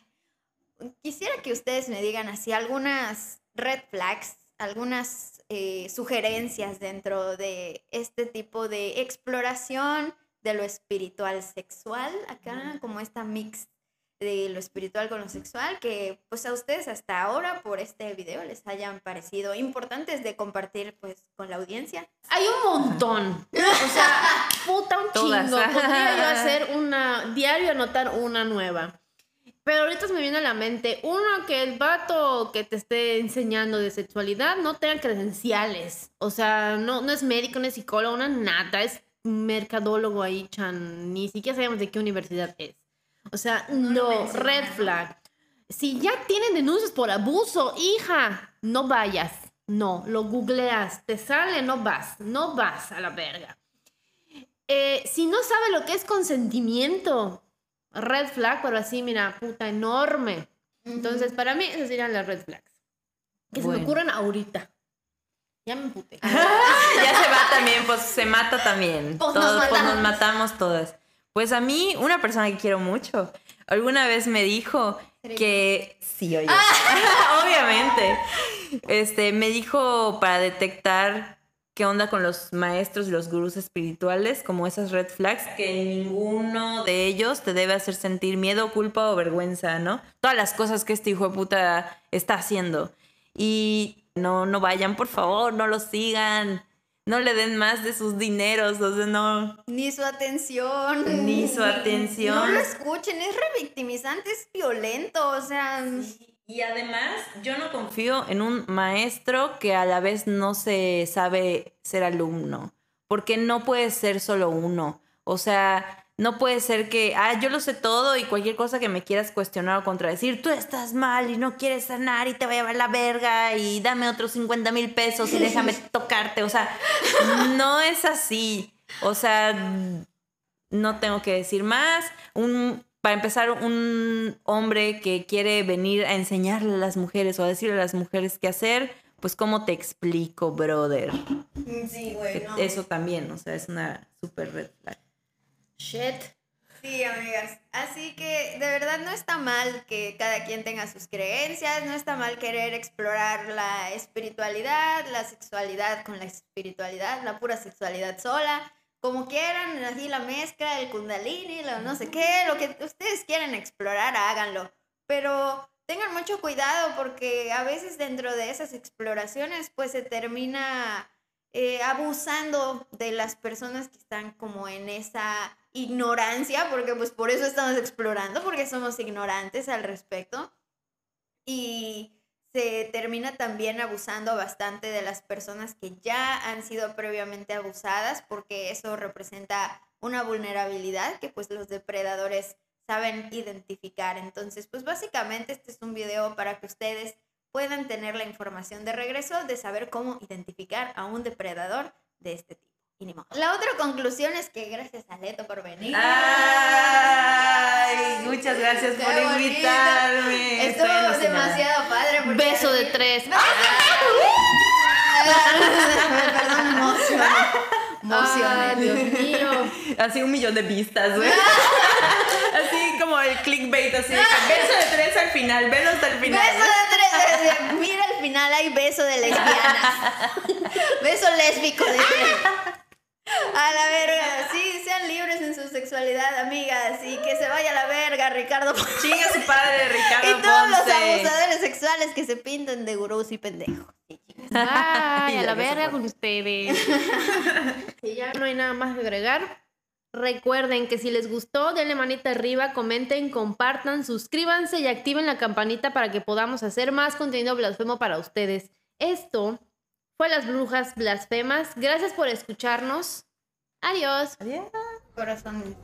quisiera que ustedes me digan así algunas red flags, algunas eh, sugerencias dentro de este tipo de exploración de lo espiritual sexual, acá como esta mix de lo espiritual con lo sexual, que pues a ustedes hasta ahora por este video les hayan parecido importantes de compartir pues con la audiencia. Hay un montón. O sea, puta un chingo. Podría yo hacer una, diario anotar una nueva. Pero ahorita me viene a la mente, uno, que el vato que te esté enseñando de sexualidad no tenga credenciales. O sea, no, no es médico, no es psicólogo, no es nada. Es mercadólogo ahí, Chan, ni siquiera sabemos de qué universidad es. O sea, no, red flag. Si ya tienen denuncias por abuso, hija, no vayas. No, lo googleas, te sale, no vas, no vas a la verga. Eh, si no sabe lo que es consentimiento, red flag, pero así, mira, puta, enorme. Entonces, para mí, esas serían las red flags. Que se me ocurran ahorita. Ya me emputé. ya se va también, pues se mata también. Pues Todos, nos, pues nos matamos todas. Pues a mí, una persona que quiero mucho, alguna vez me dijo que sí, oye, obviamente. Este, me dijo para detectar qué onda con los maestros y los gurús espirituales, como esas red flags, que ninguno de ellos te debe hacer sentir miedo, culpa o vergüenza, ¿no? Todas las cosas que este hijo de puta está haciendo. Y no, no vayan, por favor, no lo sigan. No le den más de sus dineros, o sea, no. Ni su atención. Ni su atención. No lo escuchen, es revictimizante, es violento, o sea. Y además, yo no confío en un maestro que a la vez no se sabe ser alumno, porque no puede ser solo uno. O sea, no puede ser que, ah, yo lo sé todo y cualquier cosa que me quieras cuestionar o contradecir, tú estás mal y no quieres sanar y te voy a llevar la verga y dame otros 50 mil pesos y déjame tocarte. O sea, no es así. O sea, no tengo que decir más. Un, para empezar, un hombre que quiere venir a enseñarle a las mujeres o a decirle a las mujeres qué hacer, pues cómo te explico, brother. Sí, güey. Eso también, o sea, es una super red flag. Shit. Sí, amigas. Así que de verdad no está mal que cada quien tenga sus creencias, no está mal querer explorar la espiritualidad, la sexualidad con la espiritualidad, la pura sexualidad sola, como quieran, así la mezcla, el kundalini, lo no sé qué, lo que ustedes quieran explorar, háganlo. Pero tengan mucho cuidado porque a veces dentro de esas exploraciones pues se termina eh, abusando de las personas que están como en esa ignorancia, porque pues por eso estamos explorando, porque somos ignorantes al respecto. Y se termina también abusando bastante de las personas que ya han sido previamente abusadas, porque eso representa una vulnerabilidad que pues los depredadores saben identificar. Entonces, pues básicamente este es un video para que ustedes puedan tener la información de regreso de saber cómo identificar a un depredador de este tipo. La otra conclusión es que gracias a Leto por venir. Ay, muchas gracias por invitarme. Estuvo demasiado padre. Beso de tres. Perdón, emocioné. Emocioné. Dios mío. Así un millón de vistas, güey. así como el clickbait, así. Beso de tres al final, ven hasta el final. Beso de tres. Mira al final hay beso de lesbianas. beso lésbico de tres. A la verga, sí, sean libres en su sexualidad, amigas, y que se vaya a la verga, Ricardo. Chinga su padre, Ricardo. Y todos los abusadores sexuales que se pintan de gurús y pendejos. Ay, a la verga con ustedes. Y ya no hay nada más que agregar. Recuerden que si les gustó, denle manita arriba, comenten, compartan, suscríbanse y activen la campanita para que podamos hacer más contenido blasfemo para ustedes. Esto fue Las Brujas Blasfemas. Gracias por escucharnos. Adiós. Adiós. Corazones.